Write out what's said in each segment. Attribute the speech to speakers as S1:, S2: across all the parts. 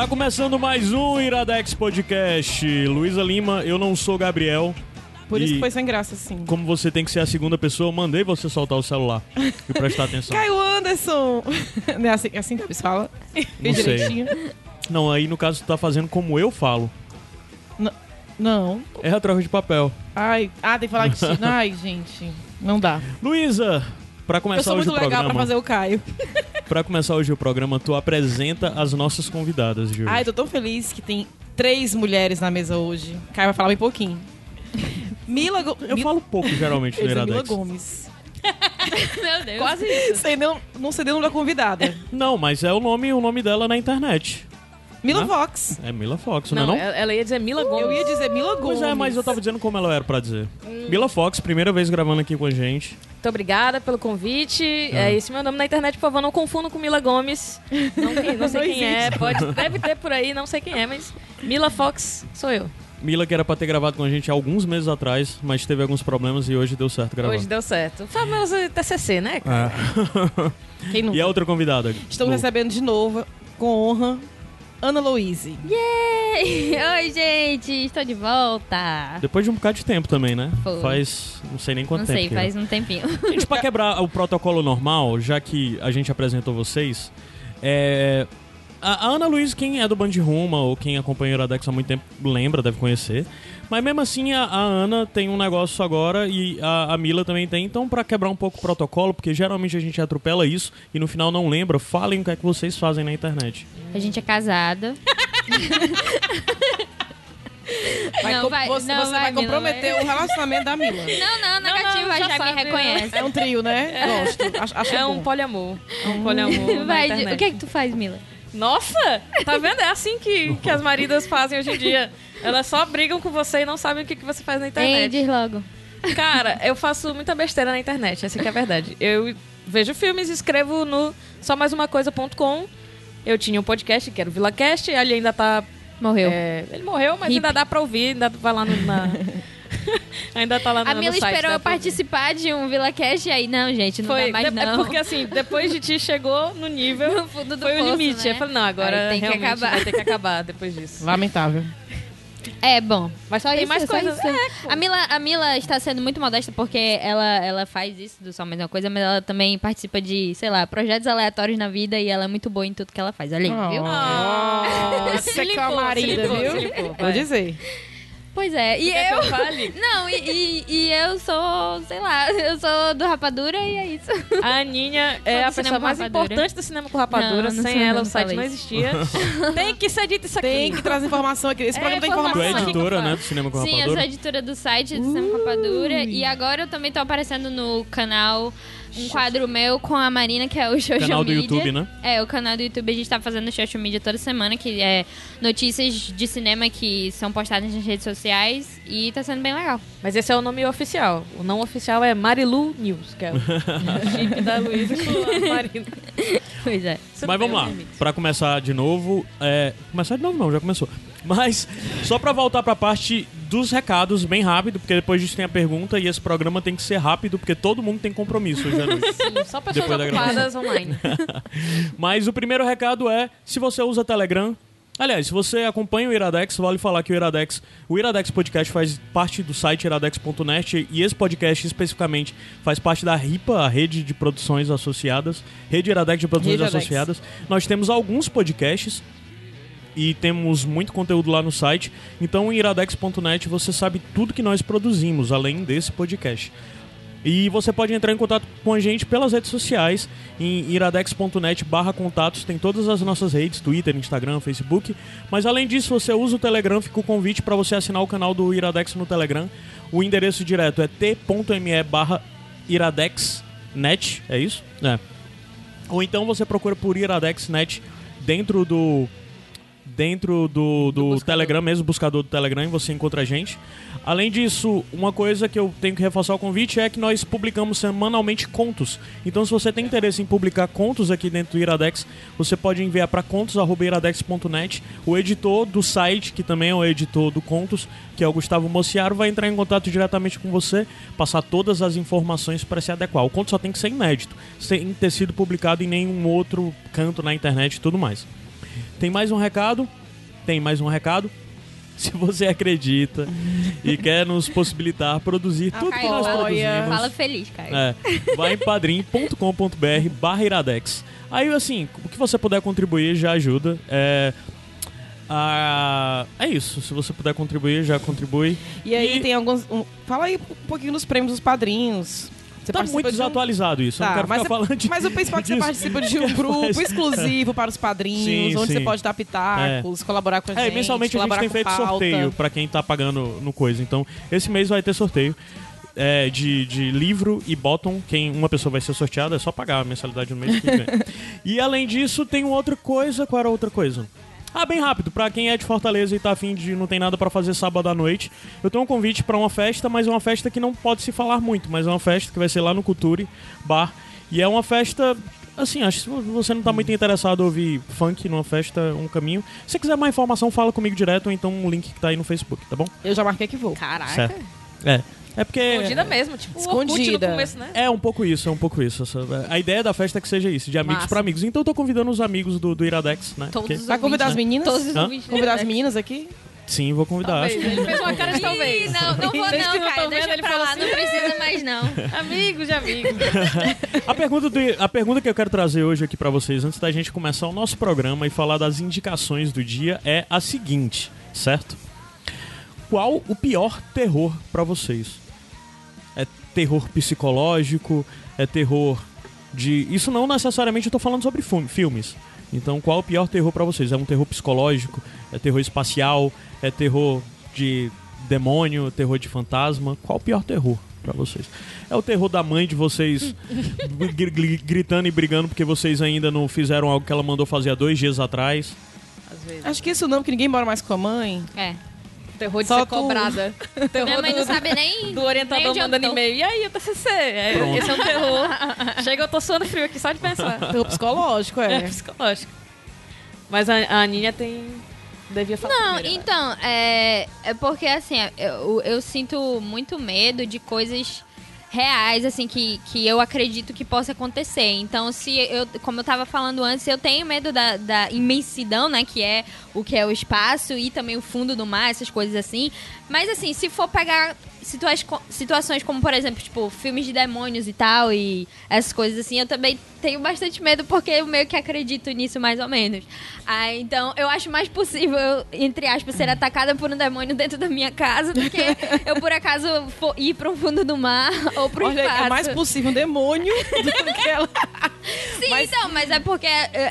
S1: Está começando mais um Iradex Podcast. Luísa Lima, eu não sou Gabriel.
S2: Por isso
S1: E
S2: que foi sem graça, sim.
S1: Como você tem que ser a segunda pessoa, eu mandei você soltar o celular e prestar atenção.
S2: Caio Anderson! Não é assim, é assim que eles falam?
S1: Não sei.
S2: direitinho?
S1: Não, aí no caso tu tá fazendo como eu falo.
S2: Não.
S1: É a troca de papel.
S2: Ai, ah, tem que falar que sim. Ai, gente, não dá.
S1: Luísa, pra
S2: Eu
S1: começar
S2: sou
S1: hoje
S2: muito
S1: o
S2: legal pra
S1: programa,
S2: fazer o Caio.
S1: Pra começar hoje o programa, tu apresenta as nossas convidadas de hoje.
S2: Ai, tô tão feliz que tem três mulheres na mesa hoje. Caio vai falar bem pouquinho. Mila Gomes.
S1: eu falo pouco geralmente no
S2: Mila. Gomes.
S3: Meu Deus.
S2: Quase isso. Sei não, não sei nem o nome da convidada.
S1: Não, mas é o nome, o nome dela na internet.
S2: Mila
S1: Hã?
S2: Fox.
S1: É Mila Fox, não,
S3: Não,
S1: é não?
S3: ela ela ia dizer Mila Gomes.
S2: Eu ia dizer Mila Gomes.
S1: Pois é, mas eu tava dizendo como ela era pra dizer.
S2: Hum.
S1: Mila Fox, primeira vez gravando aqui com a gente.
S3: Muito obrigada pelo convite.
S1: Ah.
S3: É esse meu nome na internet, por favor, não confundam com Mila Gomes. Não, não sei
S2: Não
S3: quem é. Pode, deve ter por aí, não sei quem é, mas Mila Fox sou eu.
S1: Mila que era pra ter gravado com a gente há alguns meses atrás, mas teve alguns problemas e hoje deu certo gravar.
S3: Hoje deu certo. Famoso TCC, né? cara?
S2: Quem não?
S1: E a outra convidada?
S2: Estamos
S1: Lu.
S2: recebendo de novo, com honra, Ana Louise.
S4: Yay! Oi, gente, estou de volta.
S1: Depois de um bocado de tempo também, né?
S4: Foi.
S1: Faz não sei nem quanto
S4: Não
S1: tempo.
S4: sei,
S1: que
S4: faz
S1: é.
S4: um tempinho.
S1: Gente, pra quebrar o protocolo normal, já que a gente apresentou vocês, é... A a Ana Luiz, quem é do Band Ruma ou quem acompanha o Iradex há muito tempo, lembra, deve conhecer. Mas mesmo assim, a, a Ana tem um negócio agora e a, a Mila também tem. Então, pra quebrar um pouco o protocolo, porque geralmente a gente atropela isso e no final não lembra, falem o que é que vocês fazem na internet.
S4: A gente é casada.
S2: Vai
S4: Não, vai-
S2: você
S4: não,
S2: você
S4: vai,
S2: vai,
S4: Mila,
S2: comprometer o relacionamento da Mila.
S4: Não, não,
S3: não,
S4: negativa,
S3: já
S4: já,
S3: sabe.
S4: me reconhece.
S2: É um trio, né? Gosto. Acho, acho
S3: É
S2: bom.
S3: um poliamor. É um poliamor
S4: Vai, o que é que tu faz, Mila?
S3: Nossa! Tá vendo? É assim que, que as maridas fazem hoje em dia. Elas só brigam com você e não sabem o que, que você faz na
S4: Ei,
S3: internet.
S4: diz logo.
S3: Cara, eu faço muita besteira na internet, essa que é a verdade. Eu vejo filmes, escrevo no só mais uma coisa.com. Eu tinha um podcast que era o VilaCast, ele ainda tá.
S4: Morreu.
S3: é, ele morreu, mas
S4: Hip.
S3: ainda dá pra ouvir, ainda vai lá no. na- ainda tá lá no,
S4: a
S3: no
S4: Mila
S3: site,
S4: esperou
S3: dá
S4: eu participar de um Vila Cash e aí, não, gente, não
S3: Foi,
S4: dá mais
S3: de- é
S4: não.
S3: porque assim, depois de ti chegou no nível.
S4: No fundo do
S3: foi o
S4: poço,
S3: limite.
S4: né?
S3: Eu falei, não, agora
S4: Aí tem que acabar.
S3: vai ter que acabar depois disso.
S2: Lamentável.
S4: É, bom.
S3: Mas
S4: Só
S3: tem
S4: isso,
S3: mais coisas.
S4: isso.
S3: É,
S4: a, Mila, a Mila está sendo muito modesta porque ela, ela faz isso do Só Mais Uma Coisa, mas ela também participa de, sei lá, projetos aleatórios na vida e ela é muito boa em tudo que ela faz. Olha aí, viu?
S3: Se
S2: você que é a
S3: se limpou,
S2: viu?
S3: se limpou,
S2: Vou dizer.
S4: Pois é. E eu...
S3: eu fale?
S4: Não, e, e, e eu sou, sei lá, eu sou do Rapadura e é isso.
S3: A Aninha é a pessoa mais
S4: rapadura.
S3: importante do cinema com rapadura.
S4: Não, não
S3: Sem
S4: sou,
S3: ela,
S4: não,
S3: o site não existia. tem que ser dito isso aqui.
S2: Tem que trazer informação aqui. Esse
S3: É,
S2: programa tem
S1: Tu é
S2: informação.
S3: informação.
S1: editora, né, do Cinema com
S4: Sim, eu
S1: Rapadura?
S4: sou editora do site do Cinema com Rapadura e agora eu também tô aparecendo no canal um quadro meu com a Marina, que é o Social
S1: Canal do
S4: Media.
S1: YouTube, né?
S4: É, o canal do YouTube a gente tá fazendo Social Media toda semana, que é notícias de cinema que são postadas nas redes sociais e tá sendo bem legal.
S3: Mas esse é o nome oficial. O não oficial é Marilu News, que é o chip da Luísa com a Marina.
S4: Pois é.
S3: Isso
S1: Mas vamos lá, pra começar de novo. É... Começar de novo não, já começou. Mas só pra voltar pra parte dos recados, bem rápido, porque depois disso tem a pergunta e esse programa tem que ser rápido, porque todo mundo tem compromisso hoje à noite.
S3: Sim, só pessoas
S1: Depois da
S3: ocupadas online.
S1: Mas o primeiro recado é, se você usa Telegram... Aliás, se você acompanha o Iradex, vale falar que o Iradex, o Iradex Podcast faz parte do site iradex.net e esse podcast especificamente faz parte da RIPA, a rede de produções associadas, rede Iradex de produções
S2: Rede Iradex.
S1: associadas. Nós temos alguns podcasts e temos muito conteúdo lá no site. Então, em iradex.net você sabe tudo que nós produzimos, além desse podcast. E você pode entrar em contato com a gente pelas redes sociais, em iradex.net barra contatos, tem todas as nossas redes, Twitter, Instagram, Facebook. Mas além disso, você usa o Telegram, fica o convite para você assinar o canal do Iradex no Telegram. O endereço direto é t.me barra iradexnet, é isso? É. Ou então você procura por iradexnet dentro do dentro do, do,
S3: buscador.
S1: Telegram, mesmo buscador do Telegram, você encontra a gente. Além disso, uma coisa que eu tenho que reforçar o convite é que nós publicamos semanalmente contos. Então, se você tem interesse em publicar contos aqui dentro do Iradex, você pode enviar para contos.iradex.net. O editor do site, que também é o editor do Contos, que é o Gustavo Mociaro, vai entrar em contato diretamente com você, passar todas as informações para se adequar. O conto só tem que ser inédito, sem ter sido publicado em nenhum outro canto na internet e tudo mais. Tem mais um recado? Tem mais um recado? Se você acredita e quer nos possibilitar produzir tudo que nós produzimos,
S4: Fala feliz, Caio.
S1: é, vai em padrim.com.br barra iradex. Aí, assim, o que você puder contribuir já ajuda. É, ah, é isso. Se você puder contribuir, já contribui.
S2: E aí
S1: E-
S2: tem alguns. um- fala aí um pouquinho dos prêmios dos padrinhos. Você
S1: tá
S2: participa
S1: muito
S2: de um-
S1: desatualizado isso. eu
S2: Tá,
S1: não quero
S2: mas,
S1: ficar
S2: você-
S1: falando de
S2: mas o principal é que você participa de um grupo exclusivo para os padrinhos,
S1: Sim,
S2: onde
S1: sim.
S2: você pode dar pitacos, colaborar com a gente.
S1: É, mensalmente a gente tem feito
S2: pauta.
S1: sorteio pra quem tá pagando no coisa. Então, esse mês vai ter sorteio é, de, de livro e bottom. Quem uma pessoa vai ser sorteada é só pagar a mensalidade no mês que vem. e além disso, tem outra coisa. Qual era a outra coisa? Ah, bem rápido, pra quem é de Fortaleza e tá afim de não tem nada pra fazer sábado à noite, eu tenho um convite pra uma festa, mas é uma festa que não pode se falar muito, mas é uma festa que vai ser lá no Culture Bar. E é uma festa Assim, acho que se você não tá muito interessado em ouvir funk numa festa, um caminho. Se você quiser mais informação, fala comigo direto, ou então um link que tá aí no Facebook, tá bom?
S2: Eu já marquei que vou.
S3: Caraca.
S1: Certo. É. É porque.
S3: Escondida mesmo, tipo
S2: Escondida.
S3: começo, né?
S1: É um pouco isso, é um pouco isso. A ideia da festa é que seja isso, de amigos pra amigos. Então eu tô convidando os amigos do, do Iradex, né?
S4: Todos
S1: Porque-
S4: os
S2: Vai convidar as
S4: ouvintes,
S2: meninas?
S4: Todos os.
S2: Convidar as meninas aqui?
S1: Sim, vou convidar.
S3: Talvez. Ele fez uma cara de talvez.
S4: Ih, não, não vou
S3: Vocês
S4: não, Caio.
S3: tão
S4: Deixa
S3: vendo, ele
S4: pra lá,
S3: assim,
S4: não precisa mais não.
S3: Amigos de amigos.
S1: A pergunta, do- a pergunta que eu quero trazer hoje aqui pra vocês, antes da gente começar o nosso programa e falar das indicações do dia, é a seguinte, certo? Qual o pior terror pra vocês? É terror psicológico? É terror de. Isso não necessariamente eu tô falando sobre filmes. Então, qual o pior terror pra vocês? É um terror psicológico? É terror espacial? É terror de demônio? Terror de fantasma? Qual o pior terror pra vocês? É o terror da mãe de vocês gri- gri- gritando e brigando porque vocês ainda não fizeram algo que ela mandou fazer há dois dias atrás?
S3: Às vezes.
S2: Acho que isso não, porque ninguém mora mais com a mãe.
S4: É.
S3: Terror de
S2: Só
S3: ser
S2: tu.
S3: cobrada. Terror
S4: Minha mãe
S3: do,
S4: não sabe nem.
S3: do
S4: nem
S3: orientador
S4: eu
S3: mandando e-mail. E aí, o TCC? É, esse é um terror. Chega, eu tô suando frio aqui só de pensar.
S2: Terror psicológico,
S3: É,
S2: é.
S3: psicológico. Mas a, a Aninha tem... Devia falar
S4: Não,
S3: primeiro,
S4: então, é, é porque assim, eu, eu sinto muito medo de coisas reais, assim, que, que eu acredito que possa acontecer. Então, se eu, como eu tava falando antes, eu tenho medo da, da imensidão, né, que é o que é o espaço e também o fundo do mar, essas coisas assim. Mas assim, se for pegar situa situações como, por exemplo, tipo, filmes de demônios e tal, e essas coisas assim, eu também tenho bastante medo porque eu meio que acredito nisso mais ou menos. Ah, então eu acho mais possível, eu, entre aspas, ser atacada por um demônio dentro da minha casa do que eu, por acaso, for ir para um fundo do mar ou pro
S2: Olha,
S4: espaço.
S2: é mais possível um demônio do que ela.
S4: Sim,
S2: mas-
S4: então, mas é porque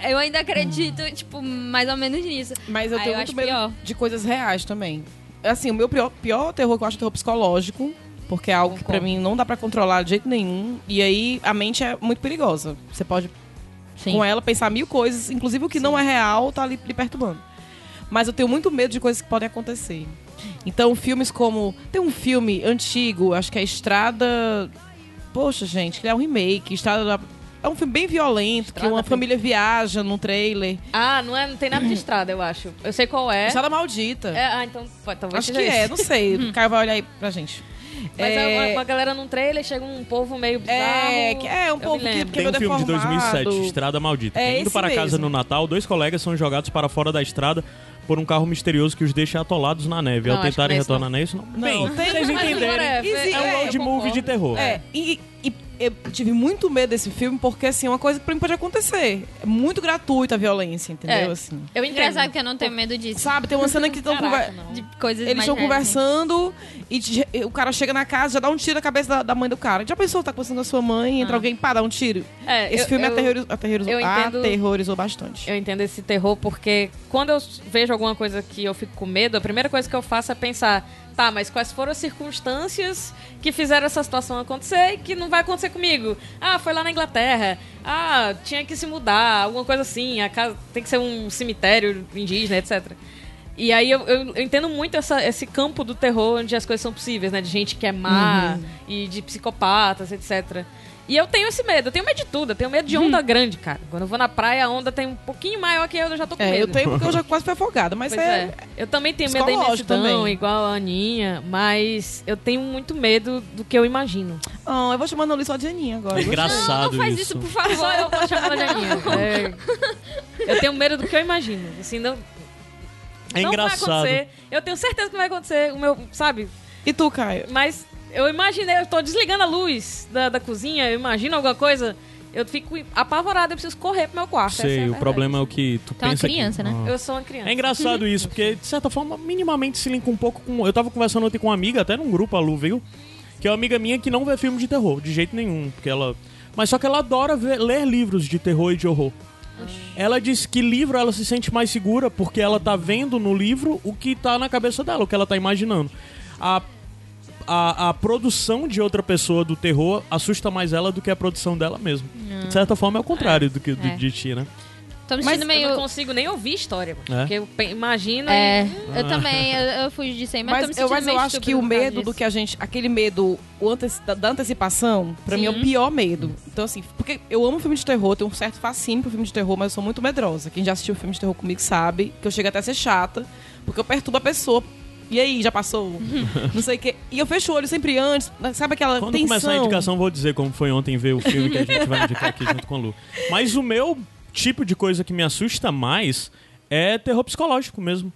S4: eu- ainda acredito, tipo, mais ou menos nisso.
S2: Mas eu
S4: Ah,
S2: tenho
S4: eu
S2: muito medo
S4: pior.
S2: de coisas reais também. Assim, o meu pior, pior terror que eu acho é terror psicológico. Porque é algo que pra mim não dá pra controlar de jeito nenhum. E aí a mente é muito perigosa. Você pode,
S4: Sim.
S2: com ela, pensar mil coisas, inclusive o que não é real tá ali lhe perturbando. Mas eu tenho muito medo de coisas que podem acontecer. Então, filmes como. Tem um filme antigo, acho que é Estrada. Poxa, gente, que é um remake. Estrada da- É um filme bem violento, que
S3: Estrada
S2: uma
S3: tem-
S2: família viaja num trailer.
S3: Ah, não, é, não tem nada de estrada, eu acho. Eu sei qual é.
S2: Estrada Maldita.
S3: É, ah, então pode, talvez
S2: Acho que é, não sei. O Caio vai olhar aí pra gente.
S3: Mas é uma, uma galera num trailer, chega um povo meio bizarro.
S2: É, que é um povo que, que
S1: Tem
S2: é
S1: um filme de
S2: deformado.
S1: 2007, Estrada Maldita.
S2: É
S1: Indo para casa
S2: mesmo.
S1: no Natal, dois colegas são jogados para fora da estrada por um carro misterioso que os deixa atolados na neve.
S3: Não,
S1: Ao
S3: que
S1: tentarem
S3: é
S1: retornar, não é isso? Não.
S2: Não,
S1: Bem,
S2: tem-
S1: vocês entenderem.
S2: Easy-
S1: É um
S2: é,
S1: road movie de terror.
S2: É, e, e eu tive muito medo desse filme porque, assim, é uma coisa que pra mim pode acontecer. É muito gratuita a violência, entendeu?
S3: É.
S2: Assim.
S3: Eu entendo.
S4: Engraçado que eu não tenho medo disso.
S2: Sabe, tem uma cena que estão.
S4: De coisas
S2: Eles estão conversando e te- o cara chega na casa, já dá um tiro na cabeça da, da mãe do cara. Já pensou, tá conversando com a sua mãe, entra
S4: Ah.
S2: alguém, pá, dá um tiro?
S3: É,
S2: Esse
S3: eu-
S2: filme
S3: eu-
S2: aterrorizou, aterrorizou,
S3: eu entendo-
S2: aterrorizou bastante.
S3: Eu entendo esse terror porque quando eu vejo alguma coisa que eu fico com medo, a primeira coisa que eu faço é pensar, Tá, mas quais foram as circunstâncias que fizeram essa situação acontecer e que não vai acontecer comigo? Ah, foi lá na Inglaterra. Ah, tinha que se mudar, alguma coisa assim. A casa tem que ser um cemitério indígena, etc. E aí eu, eu- eu entendo muito essa- esse campo do terror onde as coisas são possíveis, né? De gente que é má e de psicopatas, etc. E eu tenho esse medo, eu tenho medo de tudo, eu tenho medo de onda grande, cara. Quando eu vou na praia, a onda tem um pouquinho maior que eu, eu já tô com medo.
S2: É, eu tenho porque eu já quase fui afogada, mas é,
S3: é. Eu também tenho medo da imensidão,
S2: também.
S3: igual a Aninha, mas eu tenho muito medo do que eu imagino.
S2: Ah, eu vou chamar a Annalise só de Aninha agora.
S1: É engraçado
S4: não faz
S1: isso.
S4: isso, por favor.
S3: Só eu vou chamar de Aninha. É, eu tenho medo do que eu imagino. Assim, não,
S1: É
S3: não vai
S1: engraçado.
S3: acontecer. Eu tenho certeza que vai acontecer. O meu, sabe?
S2: E tu, Caio?
S3: Mas eu imaginei, eu tô desligando a luz da, da cozinha, eu imagino alguma coisa, eu fico apavorada, eu preciso correr pro meu quarto. essa é
S1: Sei, o
S3: verdade.
S1: problema é o que tu
S4: Tu é uma
S1: pensa que-
S4: criança, né?
S1: Ah.
S3: Eu sou uma criança.
S1: É engraçado isso, porque de certa forma, minimamente se linka um pouco com. Eu tava conversando ontem com uma amiga, até num grupo, a Lu, viu? Que é uma amiga minha que não vê filme de terror, de jeito nenhum. Porque ela. Mas só que ela adora ver- ler livros de terror e de horror. Ela diz que livro ela se sente mais segura porque ela tá vendo no livro o que tá na cabeça dela, o que ela tá imaginando. A, a, a produção de outra pessoa do terror assusta mais ela do que a produção dela mesmo. De certa forma é o contrário do que do-
S4: É.
S1: de ti, né?
S4: Tô me
S3: Mas
S4: sentindo
S3: eu
S4: meio.
S3: não consigo nem ouvir história, mano,
S1: É?
S3: porque eu imagino
S4: É,
S3: e...
S4: eu também, eu, eu fugi disso aí, mas,
S2: Mas, eu, mas eu
S4: meio
S2: acho que o medo do
S4: disso.
S2: que a gente. Aquele medo o anteci- da, da antecipação, pra mim é o
S4: Sim.
S2: pior medo. Então, assim, porque eu amo filme de terror, tenho um certo fascínio pro filme de terror, mas eu sou muito medrosa. Quem já assistiu filme de terror comigo sabe que eu chego até a ser chata, porque eu perturbo a pessoa. E aí, já passou? Não sei o quê. E eu fecho o olho sempre antes, sabe aquela
S1: Quando
S2: tensão?
S1: começar a indicação, vou dizer como foi ontem ver o filme que a gente vai indicar aqui junto com a Lu. Mas o meu tipo de coisa que me assusta mais é terror psicológico mesmo.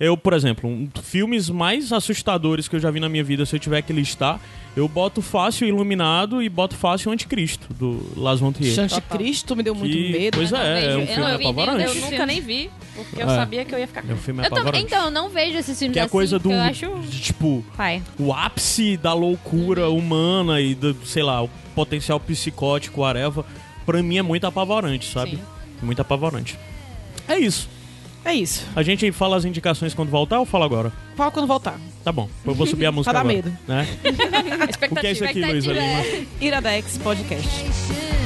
S1: Eu, por exemplo, um filmes mais assustadores que eu já vi na minha vida, se eu tiver que listar, eu boto fácil Iluminado e boto fácil Anticristo, do Las von Trier.
S2: Chante Cristo me deu muito
S1: Que-
S2: medo.
S1: Pois
S4: não
S1: é,
S4: vejo-
S1: é um
S4: eu
S1: filme apavorante.
S3: Eu nunca nem vi, porque eu
S1: É.
S3: sabia que eu ia ficar
S1: É um filme
S4: Eu também,
S1: apavorante.
S4: então, eu não vejo esses filmes
S1: que é a
S4: assim,
S1: coisa do.
S4: eu acho...
S1: de, tipo,
S4: Pai.
S1: o ápice da loucura humana e do, sei lá, o potencial psicótico, areva, pra mim é muito apavorante, sabe? Muito apavorante. É isso.
S2: É isso.
S1: A gente fala as indicações quando voltar ou fala agora?
S2: Fala quando voltar.
S1: Tá bom, eu vou subir a música
S2: dar
S1: agora.
S2: medo.
S1: Né? O que é isso aqui, Luísa
S4: Expectativa.
S1: Lima?
S2: Iradex Podcast.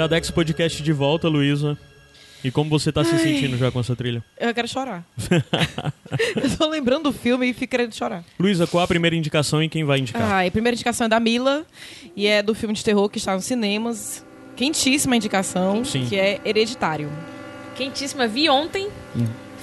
S1: Iradex Podcast de volta, Luísa. E como você tá se sentindo já com essa trilha?
S2: Eu quero chorar. eu tô lembrando do filme e fico querendo chorar.
S1: Luísa, qual a primeira indicação e quem vai indicar?
S2: Ah, a primeira indicação é da Mila e é do filme de terror que está nos cinemas. Quentíssima indicação,
S1: Sim.
S2: que é Hereditário.
S3: Quentíssima, vi ontem.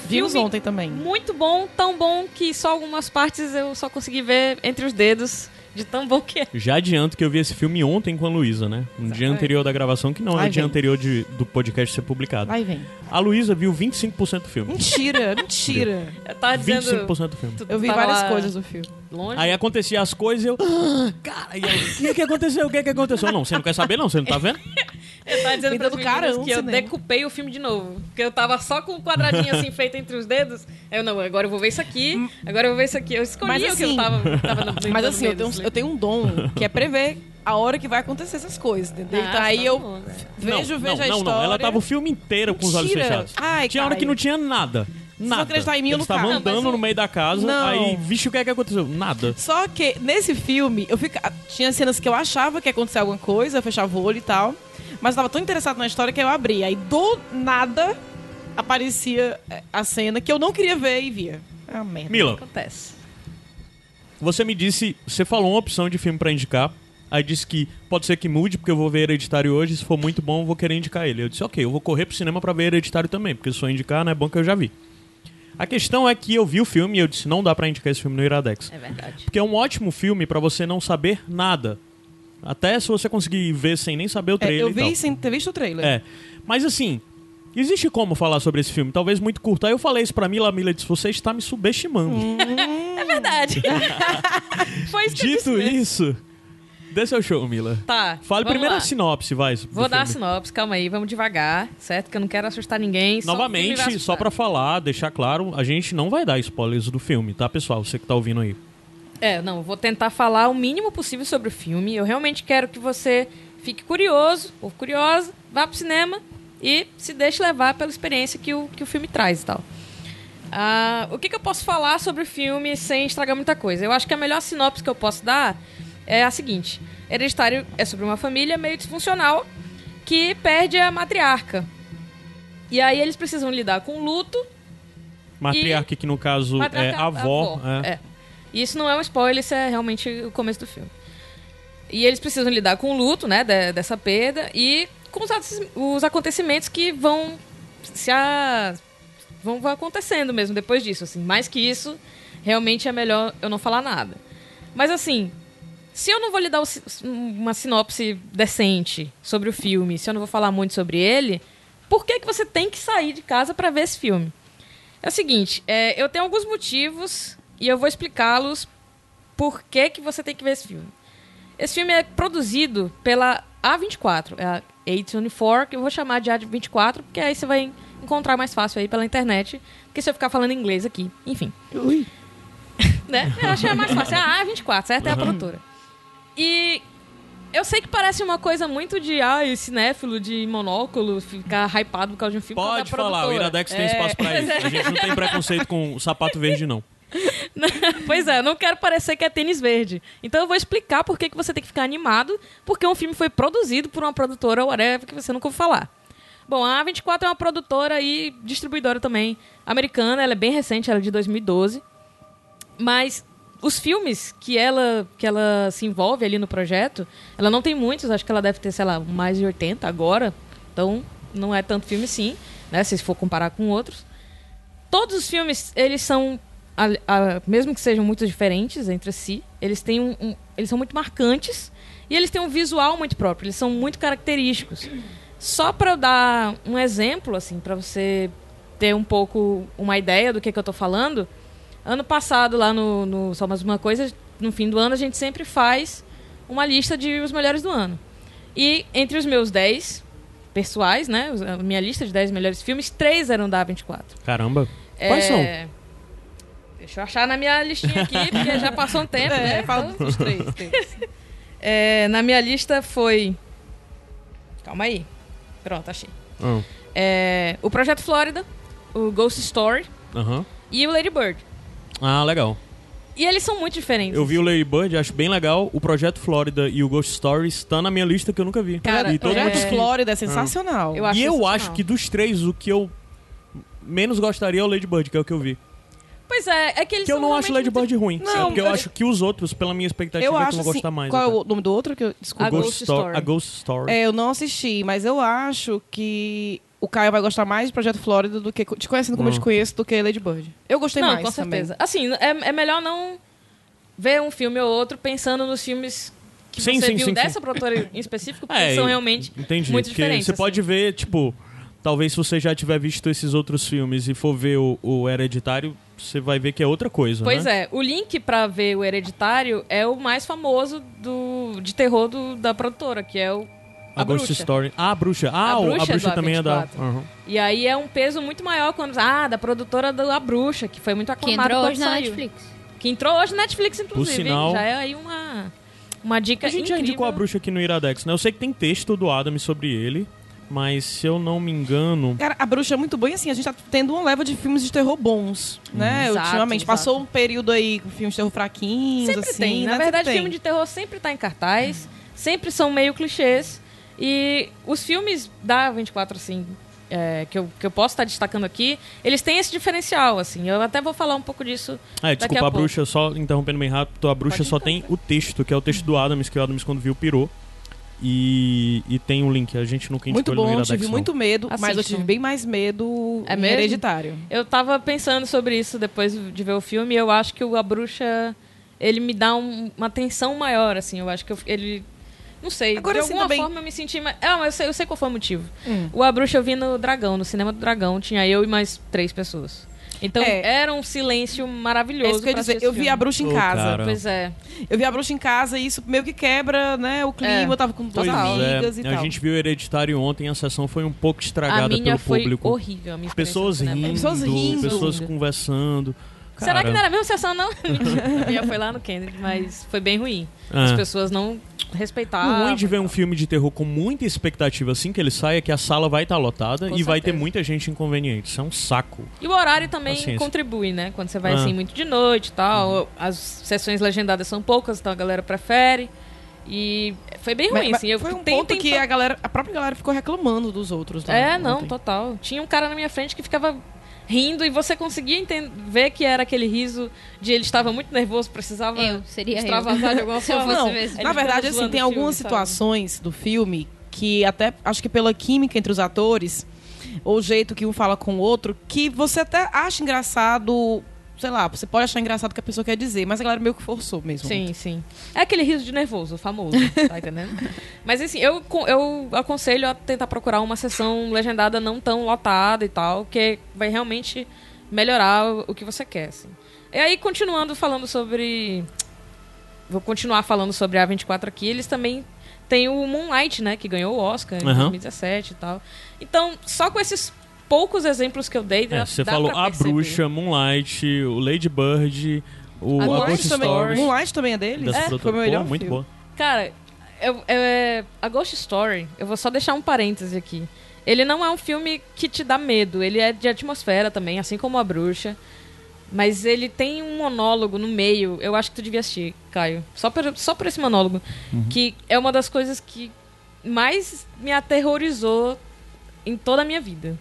S2: Vimos
S3: Filme
S2: ontem também.
S3: Muito bom, tão bom que só algumas partes eu só consegui ver entre os dedos, de tão bom que é.
S1: Já adianto que eu vi esse filme ontem com a Luísa, né? No dia anterior da gravação, que não é o dia
S2: vem.
S1: anterior de- do podcast ser publicado.
S2: Vai, vem.
S1: A Luísa viu 25% do filme.
S2: Mentira, mentira.
S3: Eu tava dizendo.
S1: 25% do filme.
S2: Eu vi várias coisas do filme.
S3: Longe.
S1: Aí acontecia as coisas e eu. "Ah, Cara, e eu, o que, que aconteceu? O que, que aconteceu? Não, você não quer saber, não? Você não tá vendo?
S3: Eu tava dizendo meninas
S2: carão
S3: que eu
S2: cinema.
S3: decupei o filme de novo. Porque eu tava só com um quadradinho assim feito entre os dedos. Eu, não, agora eu vou ver isso aqui, agora eu vou ver isso aqui. Eu escolhi
S2: Mas
S3: o que eu
S2: assim-
S3: tava, tava no
S2: Mas assim, eu tenho,
S3: assim.
S2: eu tenho um dom que é prever a hora que vai acontecer essas coisas, entendeu?
S3: Ah,
S2: então aí
S3: tá
S2: eu
S3: bom, velho.
S2: vejo,
S1: não,
S2: vejo
S1: não,
S2: a
S1: não,
S2: história.
S1: não. Ela tava o filme inteiro com os olhos fechados.
S2: Ai,
S1: tinha hora
S2: Caio.
S1: que não tinha nada. Nada.
S2: acreditar em mim
S1: Eles
S2: no
S1: estavam
S2: cara.
S1: andando
S3: Não, o-
S1: no meio da casa,
S2: Não.
S1: aí, vixe, o que é que aconteceu? Nada.
S2: Só que nesse filme, eu fica... tinha cenas que eu achava que ia acontecer alguma coisa, eu fechava o olho e tal. Mas eu tava tão interessado na história que eu abri. Aí do nada aparecia é, a cena que eu não queria ver e via. É uma merda.
S1: Mila,
S3: Acontece.
S1: você me disse, você falou uma opção de filme pra indicar, aí disse que pode ser que mude, porque eu vou ver Hereditário hoje, se for muito bom, eu vou querer indicar ele. Eu disse, ok, eu vou correr pro cinema pra ver Hereditário também, porque se for indicar, não é bom que eu já vi. A questão é que eu vi o filme e eu disse, não dá pra indicar esse filme no Iradex.
S3: É verdade.
S1: Porque é um ótimo filme pra você não saber nada. Até se você conseguir ver sem nem saber o
S2: É,
S1: trailer
S2: eu
S1: e tal.
S2: vi sem ter visto o trailer.
S1: É. Mas assim, existe como falar sobre esse filme, talvez muito curto. Aí eu falei isso pra Mila, a Mila disse, você está me subestimando.
S3: É verdade. Foi isso que eu disse
S1: Dito isso, dê seu show, Mila.
S3: Tá.
S1: Fale primeiro
S3: lá.
S1: a sinopse, vai.
S3: Vou dar a sinopse, calma aí, vamos devagar, certo? Que eu não quero assustar ninguém. só
S1: Novamente,
S3: assustar.
S1: só pra falar, deixar claro, a gente não vai dar spoilers do filme, tá, pessoal? Você que tá ouvindo aí.
S3: É, não, vou tentar falar o mínimo possível sobre o filme. Eu realmente quero que você fique curioso ou curiosa, vá pro cinema e se deixe levar pela experiência que o, que o filme traz e tal. Ah, o que, que eu posso falar sobre o filme sem estragar muita coisa? Eu acho que a melhor sinopse que eu posso dar é a seguinte: Hereditário é sobre uma família meio disfuncional que perde a matriarca. E aí eles precisam lidar com o luto
S1: Matriarca, que no caso é
S3: Matriarca-
S1: avó. é.
S3: é. E isso não é um spoiler, isso é realmente o começo do filme. E eles precisam lidar com o luto, né, de- dessa perda e com os, acontecimentos que vão se a, vão, acontecendo mesmo depois disso, assim. Mais que isso, realmente é melhor eu não falar nada. Mas assim, se eu não vou lhe dar uma sinopse decente sobre o filme, se eu não vou falar muito sobre ele, por que, que você tem que sair de casa para ver esse filme? É o seguinte, é, eu tenho alguns motivos e eu vou explicá-los por que, que você tem que ver esse filme. Esse filme é produzido pela A24, é a A24, que eu vou chamar de A24, porque aí você vai encontrar mais fácil aí pela internet, porque se eu ficar falando inglês aqui, enfim.
S2: Ui.
S3: Né? Eu achei mais fácil. É a A24, certo? É a produtora. E eu sei que parece uma coisa muito de, ai, cinéfilo, de monóculo, ficar hypado por causa de um filme. causa
S1: Pode falar, o
S3: produtora.
S1: Iradex tem
S3: É,
S1: espaço pra isso. A gente não tem preconceito com o sapato verde, não.
S3: pois é, não quero parecer que é tênis verde. Então eu vou explicar por que, que você tem que ficar animado, porque um filme foi produzido por uma produtora whatever que você nunca ouviu falar. Bom, a A24 é uma produtora e distribuidora também americana, ela é bem recente, ela é de 2012. Mas os filmes que ela, que ela se envolve ali no projeto, ela não tem muitos, acho que ela deve ter, sei lá, mais de 80 agora. Então não é tanto filme sim, né, se for comparar com outros. Todos os filmes, eles são a- a- mesmo que sejam muito diferentes entre si, eles têm um, um- eles são muito marcantes e eles têm um visual muito próprio, eles são muito característicos. Só para eu dar um exemplo assim, para você ter um pouco uma ideia do que, que eu tô falando, ano passado lá no, no Só Mais Uma Coisa, no fim do ano a gente sempre faz uma lista de os melhores do ano. E entre os meus 10 pessoais, né, a minha lista de 10 melhores filmes, três eram da A24.
S1: Caramba. Quais são?
S3: É, Deixa eu achar na minha listinha aqui, porque já passou um tempo,
S2: É,
S3: né?
S2: fala
S3: Então-
S2: dos três.
S3: É, na minha lista foi. Calma aí. Pronto, achei.
S1: Ah,
S3: É, o Projeto Flórida, o Ghost Story e o Lady Bird.
S1: Ah, legal.
S3: E eles são muito diferentes.
S1: Eu vi o Lady Bird, acho bem legal. O Projeto Flórida e o Ghost Story estão na minha lista que eu nunca vi.
S3: Cara,
S1: e todo
S3: é-
S1: mundo
S2: Projeto
S1: que-
S2: Flórida é sensacional.
S3: Eu acho
S1: E eu
S3: sensacional.
S1: acho que dos três, o que eu menos gostaria é o Lady Bird, que é o que eu vi.
S3: Pois é, é que eles
S1: Que eu não acho Lady Bird ruim.
S2: Não,
S1: é porque eu
S2: eu-
S1: acho que os outros, pela minha expectativa,
S2: eu
S1: é que
S2: acho
S1: eu vou
S2: assim,
S1: gostar mais.
S2: Qual é
S1: até.
S2: o nome do outro? Que eu, desculpa.
S3: A
S1: Ghost
S3: Ghost
S1: Story.
S3: Story.
S1: A Ghost Story.
S2: É, eu não assisti, mas eu acho que o Caio vai gostar mais de Projeto Flórida do que te conhecendo como eu te
S1: Hum.
S2: conheço do que Lady Bird. Eu gostei
S3: Não,
S2: mais
S3: com
S2: também.
S3: certeza. Assim, é, é melhor não ver um filme ou outro pensando nos filmes que
S1: Sim,
S3: você
S1: sim,
S3: viu
S1: sim,
S3: dessa
S1: sim.
S3: produtora em específico, porque
S1: É,
S3: são realmente
S1: Entendi.
S3: muito
S1: porque
S3: diferentes.
S1: Você
S3: assim.
S1: pode ver, tipo, talvez se você já tiver visto esses outros filmes e for ver o, o Hereditário, você vai ver que é outra coisa.
S3: Pois
S1: né?
S3: é, o link pra ver o Hereditário é o mais famoso do, de terror do- da produtora, que é o
S1: A,
S3: A
S1: Ghost
S3: Bruxa.
S1: Story. Ah, a bruxa. Ah,
S3: A Bruxa
S1: a bruxa também é da.
S3: A24.
S1: Aham.
S3: E aí é um peso muito maior quando. Ah, da produtora da A Bruxa, que foi muito
S4: Que
S3: aclamada
S4: entrou hoje na
S3: saiu.
S4: Netflix.
S3: Que entrou hoje na Netflix, inclusive.
S1: sinal-
S3: Já é aí uma, uma dica
S1: A gente já
S3: incrível.
S1: indicou a bruxa aqui no Iradex, né? Eu sei que tem texto do Adams sobre ele, mas se eu não me engano.
S2: Cara, a bruxa é muito boa e assim, a gente tá tendo uma leva de filmes de terror bons, né?
S3: Exato,
S2: Ultimamente.
S3: exato.
S2: Passou um período aí com filmes de terror fraquinhos,
S3: Sempre
S2: assim.
S3: tem.
S2: né?
S3: Na
S2: Sempre
S3: verdade,
S2: tem.
S3: filme de terror sempre tá em cartaz, sempre são meio clichês. E os filmes da 24, assim, é, que, eu, que eu posso estar destacando aqui, eles têm esse diferencial, assim. Eu até vou falar um pouco disso.
S1: É,
S3: daqui
S1: desculpa,
S3: a
S1: a,
S3: pouco.
S1: bruxa, só interrompendo bem rápido, a bruxa
S3: Pode
S1: só tem o texto, que é o texto do Adams, que o Adams quando viu pirou. E, e tem o link, a gente nunca
S2: Muito
S1: indicou ele no
S2: bom,
S1: Iradex,
S2: tive muito medo, mas eu
S3: Assistam.
S2: tive bem mais medo
S3: É
S2: em
S3: mesmo?
S2: hereditário.
S3: Eu tava pensando sobre isso depois de ver o filme e eu acho que o A Bruxa, ele me dá um- uma tensão maior, assim. Eu acho que eu- ele... Não sei,
S2: Agora,
S3: de
S2: assim,
S3: alguma
S2: também-
S3: forma eu me senti... Mais... Ah, mas eu sei, eu sei qual foi o motivo.
S2: Hum.
S3: O A Bruxa eu vi no Dragão, no cinema do Dragão. Tinha eu e mais três pessoas. Então
S2: É.
S3: era um silêncio maravilhoso.
S2: É isso que eu ia dizer. Eu
S3: esse
S2: vi a
S3: filme.
S2: bruxa em casa.
S1: cara.
S3: Pois é.
S2: Eu vi a bruxa em casa e isso meio que quebra, né, o clima.
S3: É.
S2: Eu tava com duas
S1: Pois
S2: amigas
S1: é,
S2: e
S1: a
S2: tal.
S1: gente viu Hereditário ontem, a sessão foi um pouco
S3: A
S1: estragada
S3: minha
S1: pelo
S3: foi
S1: público.
S3: horrível. A minha
S1: Pessoas rindo,
S2: Pessoas rindo.
S1: pessoas conversando.
S3: Será
S1: Cara,
S3: que não era a mesma sessão, não? Minha foi lá no Kennedy, mas foi bem ruim. As
S1: É.
S3: pessoas não
S1: O
S3: respeitavam.
S1: ruim de ver um filme de terror com muita expectativa assim que ele sai é que a sala vai estar lotada
S3: Com
S1: e vai ter
S3: certeza.
S1: muita gente inconveniente. Isso é um saco.
S3: E o horário também
S1: Paciência.
S3: contribui, né? Quando você vai
S1: Ah.
S3: assim muito de noite e tal. As sessões legendadas são poucas, então a galera prefere. E foi bem ruim,
S2: Mas-
S3: assim. Eu
S2: foi um ponto que a galera, a própria galera ficou reclamando dos outros. né,
S3: É, não,
S2: ontem.
S3: total. Tinha um cara na minha frente que ficava rindo e você conseguia enten- ver que era aquele riso de ele estava muito nervoso, precisava
S4: Eu, seria eu.
S3: extravasar de alguma
S4: eu
S3: forma.
S2: Não,
S4: mesmo.
S2: Na verdade, assim, tem
S3: o filme,
S2: algumas
S3: sabe?
S2: situações do filme que até acho que pela química entre os atores, ou o jeito que um fala com o outro, que você até acha engraçado, sei lá, você pode achar engraçado o que a pessoa quer dizer, mas a galera meio que forçou mesmo.
S3: Sim, sim. É aquele riso de nervoso, o famoso, tá entendendo? Mas assim, eu, eu aconselho a tentar procurar uma sessão legendada não tão lotada e tal, que vai realmente melhorar o, que você quer, assim. E aí, continuando falando sobre... Vou continuar falando sobre a 24 aqui, eles também têm o Moonlight, né, que ganhou o Oscar em
S1: Aham.
S3: 2017 e tal. Então, só com esses poucos exemplos que eu dei,
S1: É, você falou
S3: pra
S1: A
S3: perceber.
S1: Bruxa, Moonlight, o Lady Bird, o
S3: A
S1: A
S2: Moonlight
S1: Ghost
S2: também,
S1: Story.
S2: Moonlight também é deles?
S1: dessa
S2: É, foi o melhor
S1: Pô, muito boa.
S3: Cara, eu, eu- a Ghost Story, eu vou só deixar um parêntese aqui. Ele não é um filme que te dá medo, ele é de atmosfera também, assim como a bruxa. Mas ele tem um monólogo no meio, eu acho que tu devia assistir, Caio. Só por, só por esse monólogo.
S1: Uhum.
S3: Que é uma das coisas que mais me aterrorizou em toda a minha vida.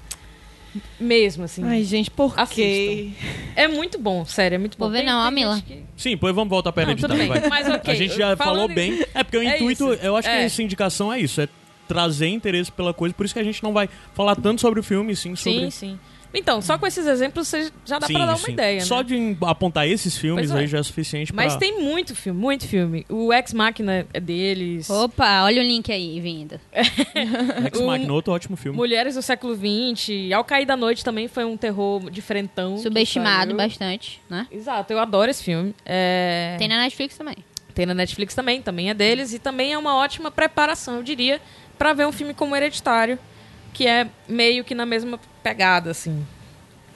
S3: Mesmo, assim.
S2: Ai, gente, por quê?
S3: É muito bom, sério, é muito bom.
S4: Vou ver
S3: Tem-
S4: não,
S3: tem
S4: ó, Mila.
S3: que-
S1: Sim, pois vamos voltar para
S3: Não,
S1: vai.
S3: mas ok.
S1: A gente já
S3: Falando
S1: falou
S3: em-
S1: bem. É porque o
S3: É
S1: intuito,
S3: isso.
S1: eu acho que
S3: É.
S1: essa indicação é isso, é trazer interesse pela coisa, por isso que a gente não vai falar tanto sobre o filme, sim sobre
S3: Sim, sim. Então, só com esses exemplos você já dá
S1: Sim,
S3: pra dar uma
S1: sim.
S3: ideia,
S1: Só
S3: né?
S1: de apontar esses filmes
S3: Pois é.
S1: aí já é suficiente
S3: Mas
S1: pra...
S3: tem muito filme, muito filme. O Ex Machina é deles.
S4: Opa, olha o link aí vindo.
S1: Ex
S3: o-
S1: Machina, outro ótimo filme.
S3: Mulheres do século XX. Ao Cair da Noite também foi um terror diferentão.
S4: Subestimado bastante, né?
S3: Exato, eu adoro esse filme. É...
S4: Tem na Netflix também.
S3: Tem na Netflix também, também é deles. E também é uma ótima preparação, eu diria, pra ver um filme como Hereditário, que é meio que na mesma pegada, assim.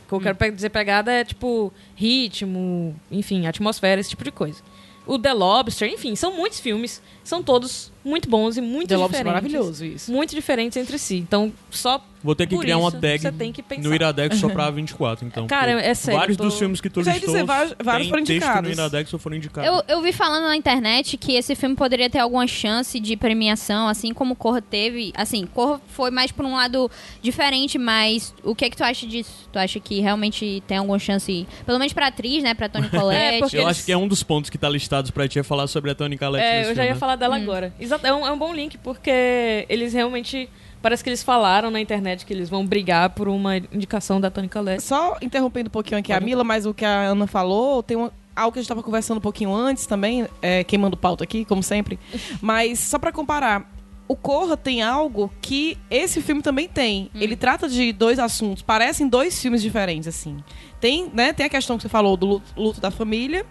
S3: O que eu quero pe- dizer pegada é tipo ritmo, enfim, atmosfera, esse tipo de coisa. O The Lobster, enfim, são muitos filmes, são todos muito bons e muito
S2: The é
S3: diferentes.
S2: maravilhoso isso.
S3: Muito diferentes entre si. Então, só
S1: Vou ter que
S3: por
S1: criar uma
S3: isso,
S1: tag
S3: você tem que pensar.
S1: no Iradex só pra 24, então.
S3: Cara, é sério,
S1: Vários
S3: eu tô-
S1: dos filmes que tu listou
S2: dizer, vários- vários foram
S1: texto no
S2: indicados.
S1: Iradex ou foram indicados.
S4: Eu, eu vi falando na internet que esse filme poderia ter alguma chance de premiação, assim como Corra teve. Assim, Corra foi mais por um lado diferente, mas o que é que tu acha disso? Tu acha que realmente tem alguma chance, pelo menos pra atriz, né? Pra Toni Collette?
S3: porque
S1: Eu
S3: eles-
S1: acho que é um dos pontos que tá listados pra ti é falar sobre a Tony Collette
S3: É,
S1: nesse
S3: eu já
S1: filme,
S3: ia
S1: né?
S3: falar dela agora. Exato, é um, é um bom link, porque eles realmente. Parece que eles falaram na internet que eles vão brigar por uma indicação da Tony Collette.
S2: Só interrompendo um pouquinho aqui a. Mila, mas o que a Ana falou, tem uma- algo que a gente estava conversando um pouquinho antes também, é, queimando pauta aqui, como sempre. Mas só para comparar, o Corra tem algo que esse filme também tem. Ele trata de dois assuntos, parecem dois filmes diferentes, assim. Tem, né, tem a questão que você falou do luto, luto da família,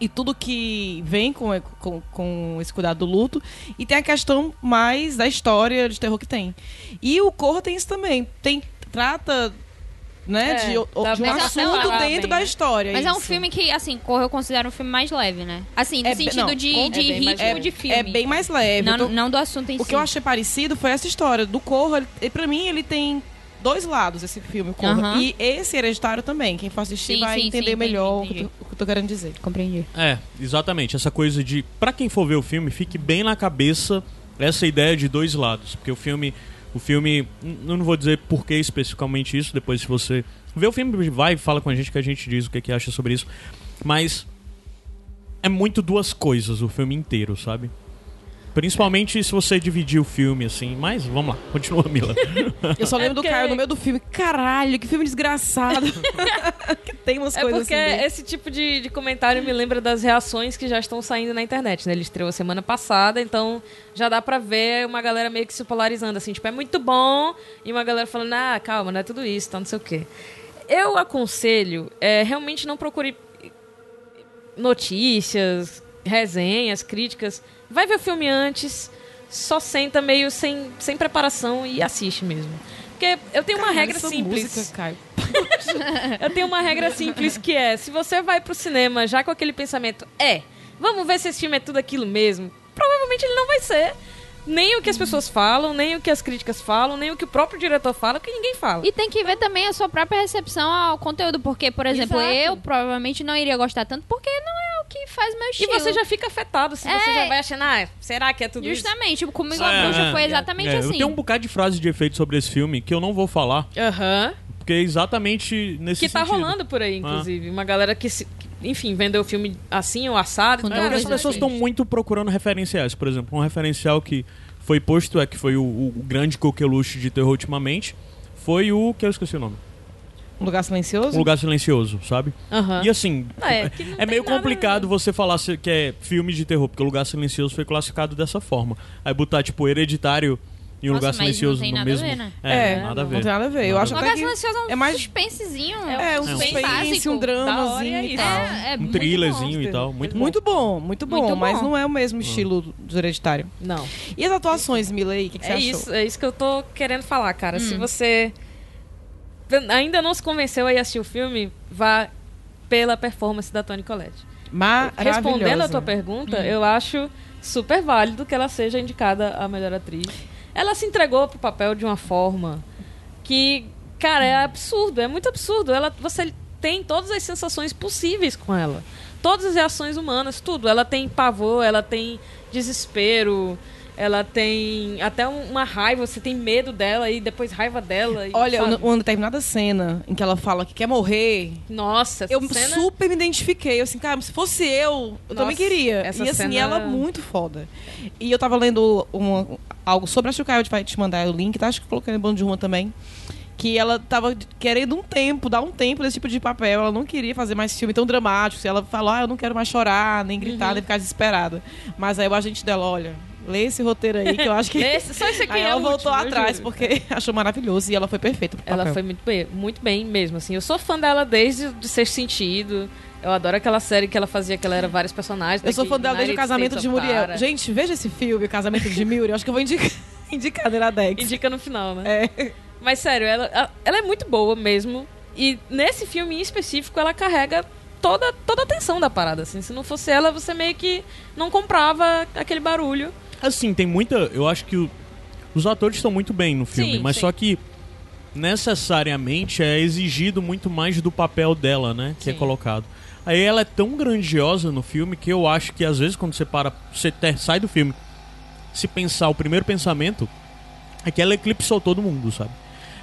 S2: e tudo que vem com, com, com esse cuidado do luto. E tem a questão mais da história de terror que tem. E o Corra tem isso também. Tem, trata né?
S3: É,
S2: de, o- de um assunto dentro
S3: bem,
S2: da história.
S4: Mas é um
S2: isso.
S4: filme que, assim, Corra eu considero um filme mais leve, né? Assim, no
S2: É
S4: sentido
S2: não,
S4: de, de
S3: é
S4: ritmo
S3: leve.
S4: de filme.
S2: É bem mais leve.
S4: Não,
S2: tô-
S4: não do assunto em
S2: O
S4: si.
S2: que eu achei parecido foi essa história do Corra. Ele, e pra mim, ele tem dois lados, esse filme, Corra.
S4: Aham.
S2: E esse Hereditário também. Quem for assistir
S4: Sim,
S2: vai
S4: sim,
S2: entender
S4: sim,
S2: melhor
S4: entendi,
S2: O, que eu tô, o que eu tô querendo dizer.
S4: Compreendi.
S1: É, exatamente. Essa coisa de. Pra quem for ver o filme, fique bem na cabeça essa ideia de dois lados. Porque o filme. O filme. não vou dizer por que especificamente isso, depois se você. Vê o filme, vai e fala com a gente que a gente diz o que, que acha sobre isso. Mas. É muito duas coisas o filme inteiro, sabe? Principalmente se você dividir o filme assim. Mas vamos lá, continua, Mila.
S2: Eu só
S3: É
S2: lembro
S3: porque-
S2: do Caio no meio do filme. Caralho, que filme desgraçado. que tem umas
S3: É
S2: coisas
S3: porque
S2: assim.
S3: esse tipo de, de comentário me lembra das reações que já estão saindo na internet, né? Ele estreou semana passada, então já dá pra ver uma galera meio que se polarizando, assim, tipo, é muito bom, e uma galera falando, ah, calma, não é tudo isso, tá, não sei o quê. Eu aconselho, é, realmente não procure notícias, resenhas, críticas. Vai ver o filme antes, só senta meio sem, sem preparação e assiste mesmo. Porque eu tenho uma regra simples.
S2: Música, Caio.
S3: Eu tenho uma regra simples que é: se você vai pro cinema já com aquele pensamento, é, vamos ver se esse filme é tudo aquilo mesmo, provavelmente ele não vai ser. Nem o que as pessoas falam, nem o que as críticas falam, nem o que o próprio diretor fala, que ninguém fala.
S4: E tem que ver também a sua própria recepção ao conteúdo, porque, por exemplo,
S3: Exato.
S4: eu provavelmente não iria gostar tanto, porque não é que faz meu
S3: E
S4: estilo.
S3: você já fica afetado, se você
S4: É.
S3: já vai achando, ah, será que é tudo isso?
S4: Justamente, tipo, comigo
S1: É,
S4: a bruxa
S1: é,
S4: foi
S1: é.
S4: exatamente
S1: É,
S4: assim.
S1: Eu tenho um bocado de frases de efeito sobre esse filme que eu não vou falar,
S3: Aham.
S1: porque é exatamente nesse
S3: Que tá
S1: sentido.
S3: rolando por aí, inclusive. Uma galera que, se, que, enfim, vendeu o filme assim ou assado. Então
S1: É, as pessoas estão muito procurando referenciais. Por exemplo, um referencial que foi posto é que foi o, o grande coqueluche de terror ultimamente. Foi o que eu esqueci o nome.
S2: Um lugar silencioso?
S1: Um lugar silencioso, sabe?
S3: Aham.
S1: E assim,
S3: É,
S1: é,
S3: não
S1: é
S3: tem
S1: meio
S3: nada-
S1: complicado você falar que é filme de terror, porque o lugar silencioso foi classificado dessa forma. Aí botar, tipo, hereditário e um
S4: Nossa,
S1: lugar
S4: mas não
S1: silencioso
S4: tem
S1: no
S4: nada a
S1: mesmo.
S4: ver, né?
S1: É,
S2: É,
S1: nada a ver.
S2: Não tem nada a ver. Eu
S1: Nada
S2: acho
S4: Lugar
S2: que
S4: Silencioso é um
S2: é mais-
S4: suspensezinho.
S2: É, um
S1: É um
S2: suspense,
S4: básico.
S2: um dramazinho
S3: é
S2: e tal.
S4: É, é
S1: Um thrillerzinho e tal. Muito,
S2: Muito bom, muito bom,
S4: Muito
S2: mas
S4: bom.
S2: não é o mesmo estilo do hereditário.
S3: Não.
S2: E as atuações, Milei, o que, que você
S3: É
S2: achou?
S3: isso, é isso que eu tô querendo falar, cara.
S4: Hum.
S3: Se você ainda não se convenceu a ir assistir o filme, vá pela performance da Toni Collette. Respondendo a tua pergunta,
S4: Hum.
S3: eu acho super válido que ela seja indicada a melhor atriz. Ela se entregou pro papel de uma forma que, cara, é absurdo, é muito absurdo. Ela, você tem todas as sensações possíveis com ela. Todas as reações humanas, tudo. Ela tem pavor, ela tem desespero, ela tem até um- uma raiva, você tem medo dela e depois raiva dela. e,
S2: Olha,
S3: sabe?
S2: uma determinada cena em que ela fala que quer morrer,
S3: Nossa, essa
S2: eu
S3: cena...
S2: super me identifiquei. Eu assim, cara, se fosse eu, eu também
S3: Nossa,
S2: queria.
S3: essa
S2: E assim,
S3: cena-
S2: ela é muito foda. E eu tava lendo uma- algo sobre, acho que o Caio vai te mandar o link, tá? Acho que coloquei no bando de uma também. Que ela tava querendo um tempo, dar um tempo desse tipo de papel. Ela não queria fazer mais filme tão dramático. Ela falou, ah, eu não quero mais chorar, nem gritar,
S3: Uhum.
S2: nem ficar desesperada. Mas aí o agente dela, olha, lê esse roteiro aí que eu acho que.
S3: Esse- só isso aqui
S2: aí
S3: é
S2: ela
S3: o
S2: voltou
S3: último,
S2: atrás, porque achou maravilhoso e ela foi perfeita
S3: Ela foi muito bem, muito bem mesmo, assim. Eu sou fã dela desde de Sexto Sentido. Eu adoro aquela série que ela fazia, que ela era vários personagens.
S2: Eu sou fã dela desde o Casamento de Muriel. Gente, veja esse filme, o Casamento de Muriel. Eu acho que eu vou indicar, indicar na Dex.
S3: Indica no final, né?
S2: É.
S3: Mas sério, ela, ela é muito boa mesmo. E nesse filme em específico, ela carrega toda, toda a atenção da parada. Assim. Se não fosse ela, você meio que não comprava aquele barulho.
S1: Assim, tem muita. Eu acho que o- os atores estão muito bem no filme,
S3: Sim,
S1: mas
S3: sim.
S1: só que necessariamente é exigido muito mais do papel dela, né? Que é
S3: Sim.
S1: colocado. Aí ela é tão grandiosa no filme que eu acho que às vezes quando você para, você ter- sai do filme, se pensar o primeiro pensamento é que ela eclipsou todo mundo, sabe?